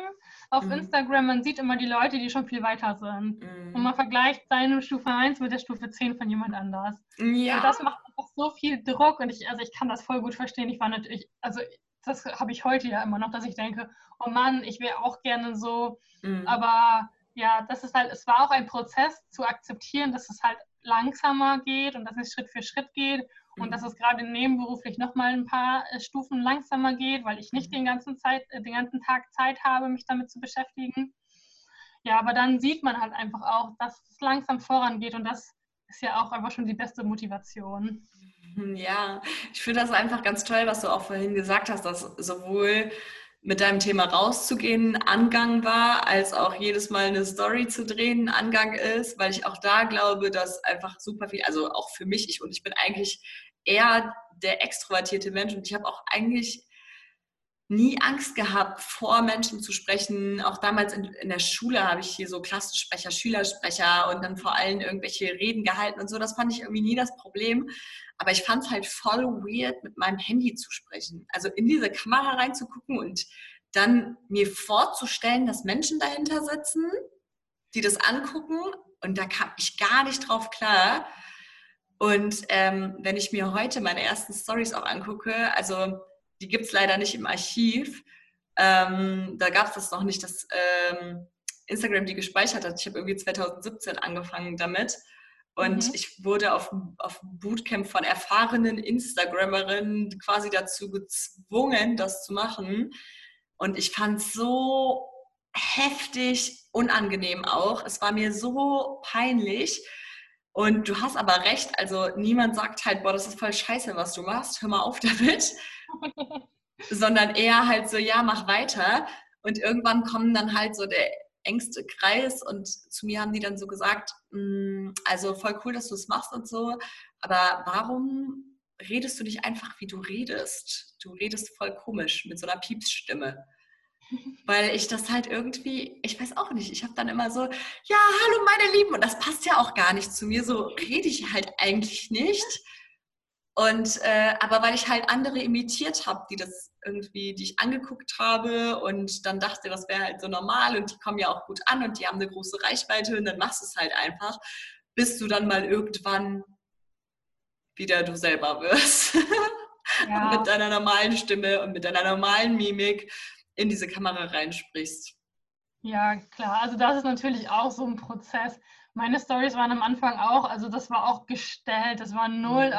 auf mhm. Instagram. Man sieht immer die Leute, die schon viel weiter sind. Mhm. Und man vergleicht seine Stufe 1 mit der Stufe 10 von jemand anders. Ja. Und das macht einfach so viel Druck und ich, also ich kann das voll gut verstehen. Ich war natürlich, also das habe ich heute ja immer noch, dass ich denke, oh Mann, ich wäre auch gerne so. Mhm. Aber ja, das ist halt, es war auch ein Prozess zu akzeptieren, dass es halt langsamer geht und dass es Schritt für Schritt geht und mhm. dass es gerade nebenberuflich nochmal ein paar äh, Stufen langsamer geht, weil ich nicht mhm. den ganzen, Zeit, äh, den ganzen Tag Zeit habe, mich damit zu beschäftigen. Ja, aber dann sieht man halt einfach auch, dass es langsam vorangeht und das ist ja auch einfach schon die beste Motivation. Hm, ja, ich finde das einfach ganz toll, was du auch vorhin gesagt hast, dass sowohl mit deinem Thema rauszugehen Angang war, als auch jedes Mal eine Story zu drehen Angang ist, weil ich auch da glaube, dass einfach super viel, also auch für mich, ich und ich bin eigentlich eher der extrovertierte Mensch und ich habe auch eigentlich nie Angst gehabt, vor Menschen zu sprechen. Auch damals in, in der Schule habe ich hier so Klassensprecher, Schülersprecher und dann vor allem irgendwelche Reden gehalten und so. Das fand ich irgendwie nie das Problem. Aber ich fand es halt voll weird, mit meinem Handy zu sprechen. Also in diese Kamera reinzugucken und dann mir vorzustellen, dass Menschen dahinter sitzen, die das angucken. Und da kam ich gar nicht drauf klar. Und ähm, wenn ich mir heute meine ersten Stories auch angucke, also die gibt es leider nicht im Archiv. Ähm, da gab es das noch nicht, dass ähm, Instagram die gespeichert hat. Ich habe irgendwie 2017 angefangen damit. Und mhm. ich wurde auf, auf Bootcamp von erfahrenen Instagrammerinnen quasi dazu gezwungen, das zu machen. Und ich fand es so heftig unangenehm auch. Es war mir so peinlich. Und du hast aber recht, also niemand sagt halt, boah, das ist voll scheiße, was du machst, hör mal auf damit. Sondern eher halt so, ja, mach weiter. Und irgendwann kommen dann halt so der engste Kreis und zu mir haben die dann so gesagt, mm, also voll cool, dass du es machst und so, aber warum redest du nicht einfach, wie du redest? Du redest voll komisch mit so einer Piepsstimme. Weil ich das halt irgendwie, ich weiß auch nicht, ich habe dann immer so, ja, hallo meine Lieben, und das passt ja auch gar nicht zu mir, so rede ich halt eigentlich nicht. Und äh, aber weil ich halt andere imitiert habe, die das irgendwie, die ich angeguckt habe und dann dachte, das wäre halt so normal und die kommen ja auch gut an und die haben eine große Reichweite und dann machst du es halt einfach, bis du dann mal irgendwann wieder du selber wirst. Ja. und mit deiner normalen Stimme und mit deiner normalen Mimik in diese Kamera reinsprichst. Ja, klar. Also das ist natürlich auch so ein Prozess. Meine Stories waren am Anfang auch, also das war auch gestellt, das war null, mhm.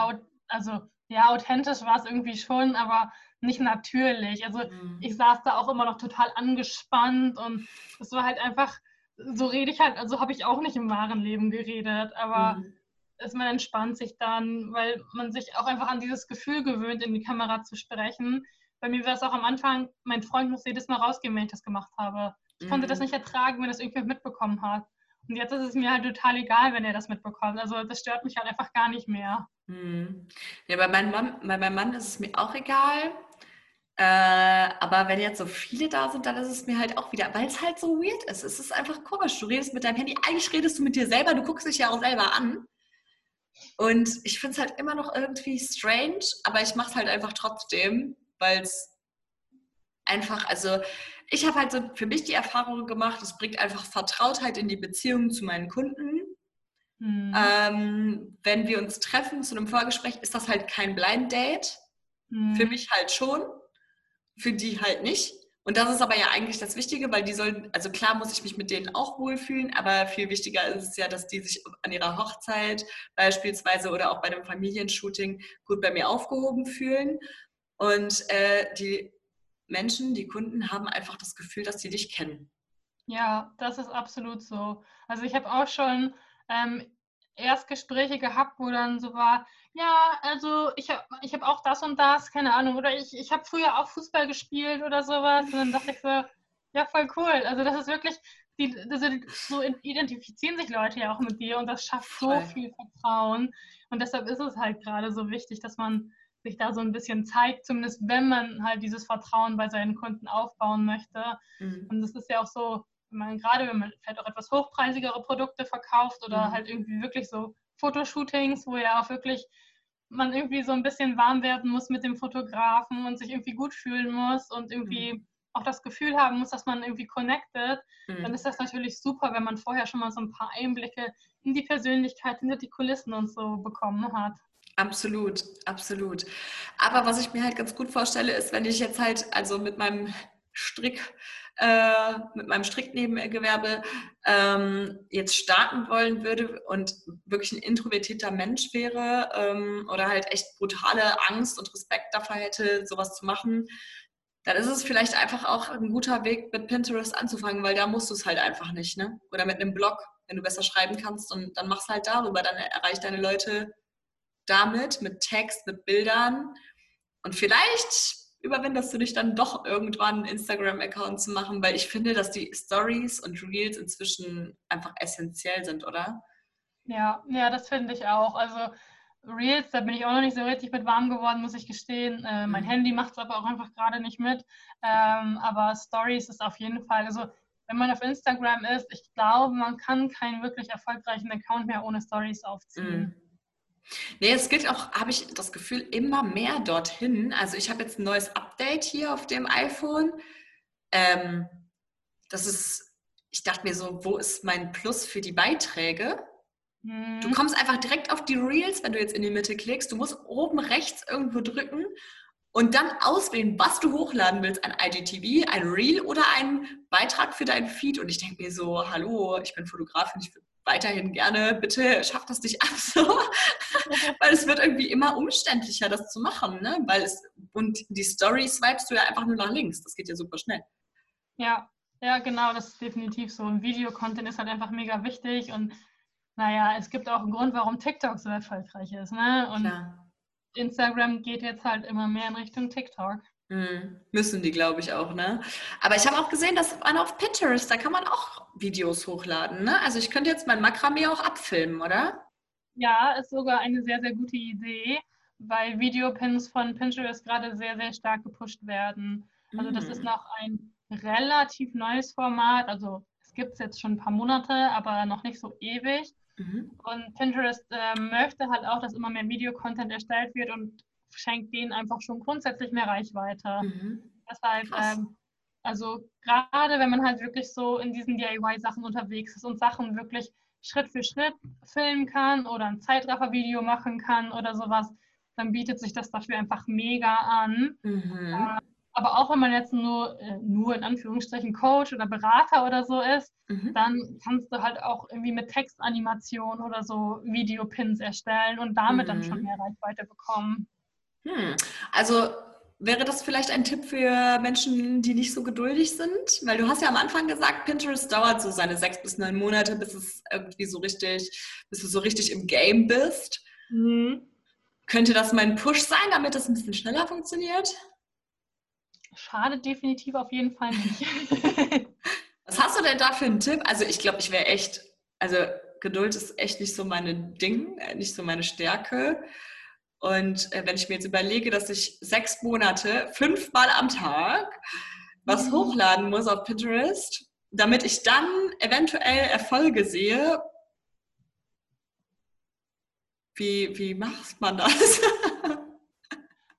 Also ja, authentisch war es irgendwie schon, aber nicht natürlich. Also mhm. ich saß da auch immer noch total angespannt und es war halt einfach, so rede ich halt, also habe ich auch nicht im wahren Leben geredet, aber mhm. es, man entspannt sich dann, weil man sich auch einfach an dieses Gefühl gewöhnt, in die Kamera zu sprechen. Bei mir war es auch am Anfang, mein Freund muss jedes Mal rausgehen, wenn ich das gemacht habe. Ich mhm. konnte das mhm. nicht ertragen, wenn das irgendjemand mitbekommen hat. Und jetzt ist es mir halt total egal, wenn er das mitbekommt. Also das stört mich halt einfach gar nicht mehr. Mhm. Ja, bei meinem, Mann, bei meinem Mann ist es mir auch egal. Äh, aber wenn jetzt so viele da sind, dann ist es mir halt auch wieder, weil es halt so weird ist. Es ist einfach komisch. Du redest mit deinem Handy, eigentlich redest du mit dir selber, du guckst dich ja auch selber an. Und ich finde es halt immer noch irgendwie strange, aber ich mache es halt einfach trotzdem, weil es einfach, also ich habe halt so für mich die Erfahrung gemacht, es bringt einfach Vertrautheit in die Beziehung zu meinen Kunden. Mhm. Ähm, wenn wir uns treffen zu einem Vorgespräch, ist das halt kein Blind Date. Mhm. Für mich halt schon. für die halt nicht. Und das ist aber ja eigentlich das Wichtige, weil die sollen, also klar muss ich mich mit denen auch wohlfühlen, aber viel wichtiger ist es ja, dass die sich an ihrer Hochzeit beispielsweise oder auch bei einem Familienshooting gut bei mir aufgehoben fühlen. Und äh, die Menschen, die Kunden haben einfach das Gefühl, dass sie dich kennen. Ja, das ist absolut so. Also ich habe auch schon ähm, Erstgespräche gehabt, wo dann so war, ja, also ich habe ich hab auch das und das, keine Ahnung, oder ich, ich habe früher auch Fußball gespielt oder sowas. Und dann dachte ich so, ja, voll cool. Also das ist wirklich, die, also so identifizieren sich Leute ja auch mit dir und das schafft so viel Vertrauen. Und deshalb ist es halt gerade so wichtig, dass man sich da so ein bisschen zeigt, zumindest wenn man halt dieses Vertrauen bei seinen Kunden aufbauen möchte. Mhm. Und das ist ja auch so, wenn man gerade, wenn man vielleicht auch etwas hochpreisigere Produkte verkauft oder mhm. halt irgendwie wirklich so Fotoshootings, wo ja auch wirklich man irgendwie so ein bisschen warm werden muss mit dem Fotografen und sich irgendwie gut fühlen muss und irgendwie mhm. auch das Gefühl haben muss, dass man irgendwie connected, mhm. dann ist das natürlich super, wenn man vorher schon mal so ein paar Einblicke in die Persönlichkeit, hinter die Kulissen und so bekommen hat. Absolut, absolut. Aber was ich mir halt ganz gut vorstelle, ist, wenn ich jetzt halt also mit meinem Strick äh, mit meinem Stricknebengewerbe ähm, jetzt starten wollen würde und wirklich ein introvertierter Mensch wäre ähm, oder halt echt brutale Angst und Respekt davor hätte, sowas zu machen, dann ist es vielleicht einfach auch ein guter Weg, mit Pinterest anzufangen, weil da musst du es halt einfach nicht, ne? Oder mit einem Blog, wenn du besser schreiben kannst und dann machst halt darüber, dann erreicht deine Leute damit, mit Text, mit Bildern und vielleicht überwindest du dich dann doch irgendwann einen Instagram-Account zu machen, weil ich finde, dass die Stories und Reels inzwischen einfach essentiell sind, oder? Ja, ja, das finde ich auch. Also Reels, da bin ich auch noch nicht so richtig mit warm geworden, muss ich gestehen. Äh, mein mhm. Handy macht es aber auch einfach gerade nicht mit. Ähm, aber Stories ist auf jeden Fall, also wenn man auf Instagram ist, ich glaube, man kann keinen wirklich erfolgreichen Account mehr ohne Stories aufziehen. Mhm. Nee, es geht auch, habe ich das Gefühl, immer mehr dorthin. Also ich habe jetzt ein neues Update hier auf dem iPhone. Ähm, das ist, ich dachte mir so, wo ist mein Plus für die Beiträge? Mhm. Du kommst einfach direkt auf die Reels, wenn du jetzt in die Mitte klickst. Du musst oben rechts irgendwo drücken und dann auswählen, was du hochladen willst, ein IGTV, ein Reel oder einen Beitrag für deinen Feed. Und ich denke mir so, hallo, ich bin Fotografin, ich weiterhin gerne, bitte schaff das nicht ab so. Weil es wird irgendwie immer umständlicher, das zu machen, ne? Weil es, und die Story swipest du ja einfach nur nach links. Das geht ja super schnell. Ja, ja, genau, das ist definitiv so. Ein Videocontent ist halt einfach mega wichtig und naja, es gibt auch einen Grund, warum TikTok so erfolgreich ist, ne? Und Klar. Instagram geht jetzt halt immer mehr in Richtung TikTok. Mhm. Müssen die, glaube ich, auch, ne? Aber ich habe auch gesehen, dass man auf Pinterest, da kann man auch Videos hochladen, ne? Also ich könnte jetzt mein Makramee auch abfilmen, oder? Ja, ist sogar eine sehr, sehr gute Idee, weil Videopins von Pinterest gerade sehr, sehr stark gepusht werden. Also das ist mhm. noch ein relativ neues Format. Also es gibt es jetzt schon ein paar Monate, aber noch nicht so ewig. Mhm. Und Pinterest äh, möchte halt auch, dass immer mehr Videocontent erstellt wird und schenkt denen einfach schon grundsätzlich mehr Reichweite. Mhm. Deshalb, ähm, also gerade wenn man halt wirklich so in diesen DIY-Sachen unterwegs ist und Sachen wirklich Schritt für Schritt filmen kann oder ein Zeitraffer-Video machen kann oder sowas, dann bietet sich das dafür einfach mega an. Mhm. Äh, aber auch wenn man jetzt nur, äh, nur in Anführungsstrichen Coach oder Berater oder so ist, mhm. dann kannst du halt auch irgendwie mit Textanimation oder so Videopins erstellen und damit mhm. dann schon mehr Reichweite bekommen. Hm. Also wäre das vielleicht ein Tipp für Menschen, die nicht so geduldig sind? Weil du hast ja am Anfang gesagt, Pinterest dauert so seine sechs bis neun Monate, bis es irgendwie so richtig, bis du so richtig im Game bist. Mhm. Könnte das mein Push sein, damit das ein bisschen schneller funktioniert? Schadet definitiv auf jeden Fall nicht. Was hast du denn da für einen Tipp? Also ich glaube, ich wäre echt, also Geduld ist echt nicht so meine Ding, äh, nicht so meine Stärke. Und äh, wenn ich mir jetzt überlege, dass ich sechs Monate, fünfmal am Tag was mhm. hochladen muss auf Pinterest, damit ich dann eventuell Erfolge sehe, wie, wie macht man das?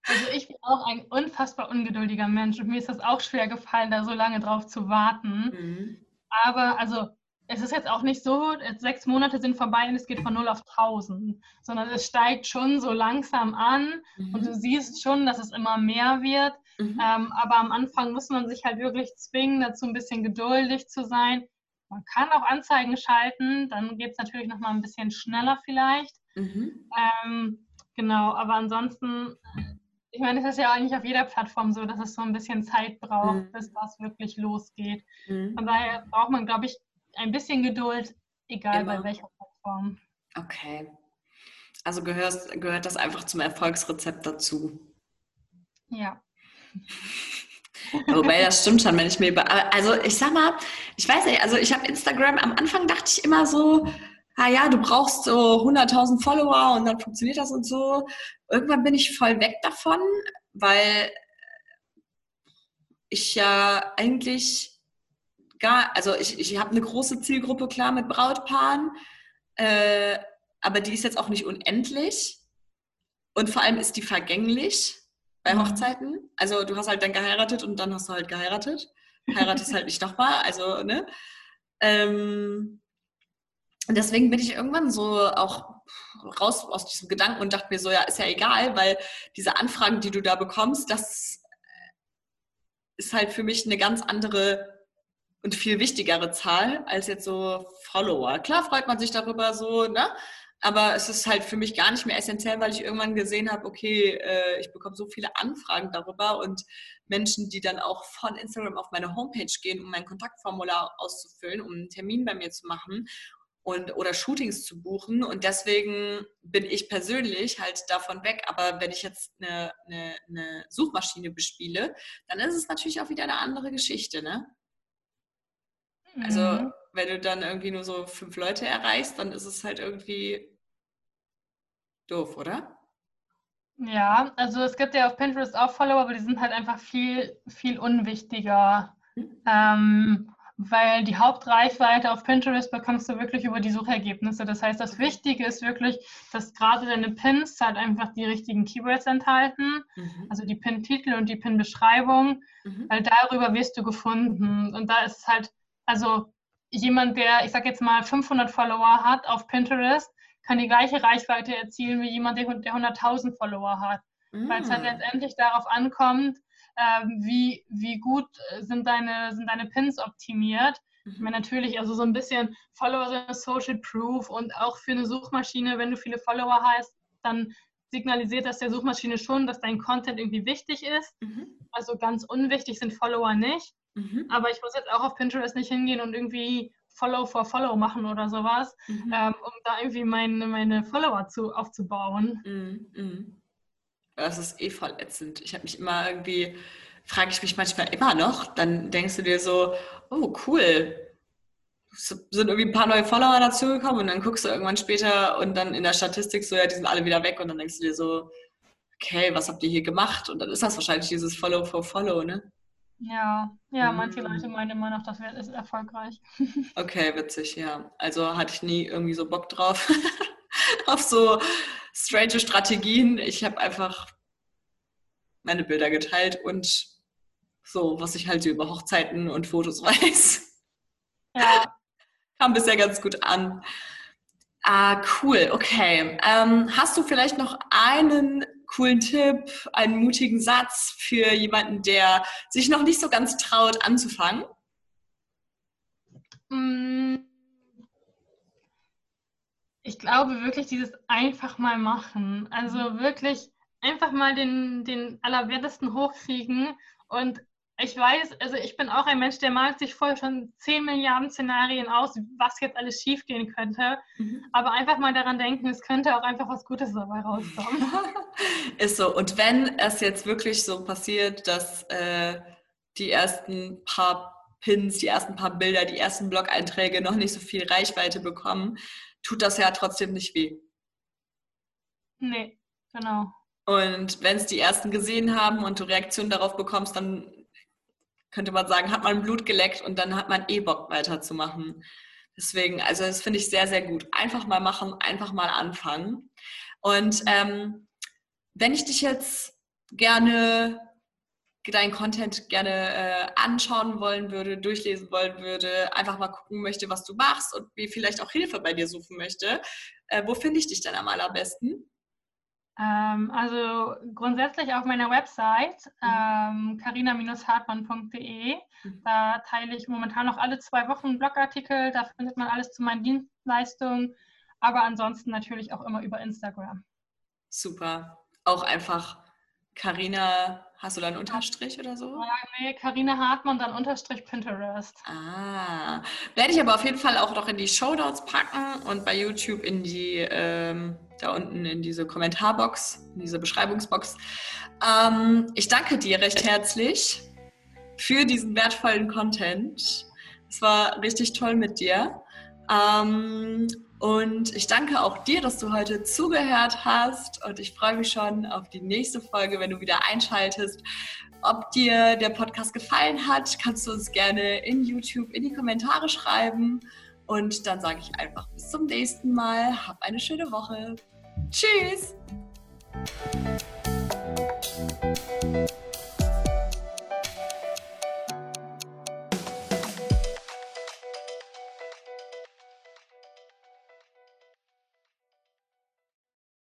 Also ich bin auch ein unfassbar ungeduldiger Mensch und mir ist das auch schwer gefallen, da so lange drauf zu warten. Mhm. Aber also es ist jetzt auch nicht so, sechs Monate sind vorbei und es geht von 0 auf 1000, sondern es steigt schon so langsam an mhm. und du siehst schon, dass es immer mehr wird. Mhm. Ähm, aber am Anfang muss man sich halt wirklich zwingen, dazu ein bisschen geduldig zu sein. Man kann auch Anzeigen schalten, dann geht es natürlich nochmal ein bisschen schneller vielleicht. Mhm. Ähm, genau, aber ansonsten, ich meine, es ist ja eigentlich auf jeder Plattform so, dass es so ein bisschen Zeit braucht, mhm. bis das wirklich losgeht. Mhm. Von daher braucht man, glaube ich, ein bisschen Geduld, egal Immer. bei welcher Plattform. Okay. Also gehört, gehört das einfach zum Erfolgsrezept dazu. Ja. Wobei das stimmt schon, wenn ich mir über. Also ich sag mal, ich weiß nicht, also ich habe Instagram, am Anfang dachte ich immer so, ah ja, du brauchst so 100.000 Follower und dann funktioniert das und so. Irgendwann bin ich voll weg davon, weil ich ja eigentlich gar, also ich, ich habe eine große Zielgruppe, klar, mit Brautpaaren, äh, aber die ist jetzt auch nicht unendlich. Und vor allem ist die vergänglich bei mhm. Hochzeiten. Also du hast halt dann geheiratet und dann hast du halt geheiratet. Heiratest halt nicht nochmal, also, ne? Ähm, und deswegen bin ich irgendwann so auch raus aus diesem Gedanken und dachte mir so, ja, ist ja egal, weil diese Anfragen, die du da bekommst, das ist halt für mich eine ganz andere und viel wichtigere Zahl als jetzt so Follower. Klar freut man sich darüber so, ne? Aber es ist halt für mich gar nicht mehr essentiell, weil ich irgendwann gesehen habe, okay, äh, ich bekomme so viele Anfragen darüber und Menschen, die dann auch von Instagram auf meine Homepage gehen, um mein Kontaktformular auszufüllen, um einen Termin bei mir zu machen und oder Shootings zu buchen. Und deswegen bin ich persönlich halt davon weg. Aber wenn ich jetzt eine, eine, eine Suchmaschine bespiele, dann ist es natürlich auch wieder eine andere Geschichte, ne? Also mhm. wenn du dann irgendwie nur so fünf Leute erreichst, dann ist es halt irgendwie doof, oder? Ja, also es gibt ja auf Pinterest auch Follower, aber die sind halt einfach viel, viel unwichtiger. Mhm. Ähm, weil die Hauptreichweite auf Pinterest bekommst du wirklich über die Suchergebnisse. Das heißt, das Wichtige ist wirklich, dass gerade deine Pins halt einfach die richtigen Keywords enthalten, mhm. also die Pin-Titel und die Pin-Beschreibung, mhm. weil darüber wirst du gefunden. Und da ist es halt also jemand, der, ich sag jetzt mal, 500 Follower hat auf Pinterest, kann die gleiche Reichweite erzielen wie jemand, der, 100.000 Follower hat. Mm. Weil es halt letztendlich darauf ankommt, äh, wie, wie gut sind deine, sind deine Pins optimiert. Mhm. Ich meine, natürlich, also so ein bisschen Follower sind Social Proof und auch für eine Suchmaschine, wenn du viele Follower hast, dann signalisiert das der Suchmaschine schon, dass dein Content irgendwie wichtig ist. Mhm. Also ganz unwichtig sind Follower nicht. Mhm. Aber ich muss jetzt auch auf Pinterest nicht hingehen und irgendwie Follow for Follow machen oder sowas, mhm. ähm, um da irgendwie meine, meine Follower zu, aufzubauen. Mhm. mhm. Das ist eh voll ätzend. Ich habe mich immer irgendwie, frage ich mich manchmal immer noch, dann denkst du dir so, oh cool, sind irgendwie ein paar neue Follower dazugekommen und dann guckst du irgendwann später und dann in der Statistik so, ja, die sind alle wieder weg und dann denkst du dir so, okay, was habt ihr hier gemacht? Und dann ist das wahrscheinlich dieses Follow for Follow, ne? Ja, ja, manche mm. Leute meinen immer noch, das ist erfolgreich. Okay, witzig, ja. Also hatte ich nie irgendwie so Bock drauf, auf so strange Strategien. Ich habe einfach meine Bilder geteilt und so, was ich halt über Hochzeiten und Fotos weiß. Ja. Kam bisher ganz gut an. Ah, cool, okay. Ähm, hast du vielleicht noch einen coolen Tipp, einen mutigen Satz für jemanden, der sich noch nicht so ganz traut, anzufangen? Mm. Ich glaube wirklich dieses einfach mal machen. Also wirklich einfach mal den, den Allerwertesten hochkriegen und ich weiß, also ich bin auch ein Mensch, der malt sich vorher schon 10 Milliarden Szenarien aus, was jetzt alles schiefgehen könnte. Mhm. Aber einfach mal daran denken, es könnte auch einfach was Gutes dabei rauskommen. Ist so. Und wenn es jetzt wirklich so passiert, dass äh, die ersten paar Pins, die ersten paar Bilder, die ersten Blog-Einträge noch nicht so viel Reichweite bekommen, tut das ja trotzdem nicht weh. Nee, genau. Und wenn es die ersten gesehen haben und du Reaktionen darauf bekommst, dann könnte man sagen, hat man Blut geleckt und dann hat man eh Bock weiterzumachen. Deswegen, also das finde ich sehr, sehr gut. Einfach mal machen, einfach mal anfangen. Und ähm, wenn ich dich jetzt gerne deinen Content gerne äh, anschauen wollen würde, durchlesen wollen würde, einfach mal gucken möchte, was du machst und wie vielleicht auch Hilfe bei dir suchen möchte, äh, wo finde ich dich denn am allerbesten? Ähm, also grundsätzlich auf meiner Website mhm. ähm, carina-hartmann.de. Mhm. Da teile ich momentan noch alle zwei Wochen Blogartikel. Da findet man alles zu meinen Dienstleistungen. Aber ansonsten natürlich auch immer über Instagram. Super. Auch einfach Carina, hast du da einen Unterstrich oder so? Ja, nee, Carina Hartmann, dann Unterstrich Pinterest. Ah, werde ich aber auf jeden Fall auch noch in die Show Notes packen und bei YouTube in die, ähm, da unten in diese Kommentarbox, in diese Beschreibungsbox. Ähm, ich danke dir recht herzlich für diesen wertvollen Content. Es war richtig toll mit dir. Ähm, und ich danke auch dir, dass du heute zugehört hast. Und ich freue mich schon auf die nächste Folge, wenn du wieder einschaltest. Ob dir der Podcast gefallen hat, kannst du uns gerne in YouTube in die Kommentare schreiben. Und dann sage ich einfach bis zum nächsten Mal. Hab eine schöne Woche. Tschüss!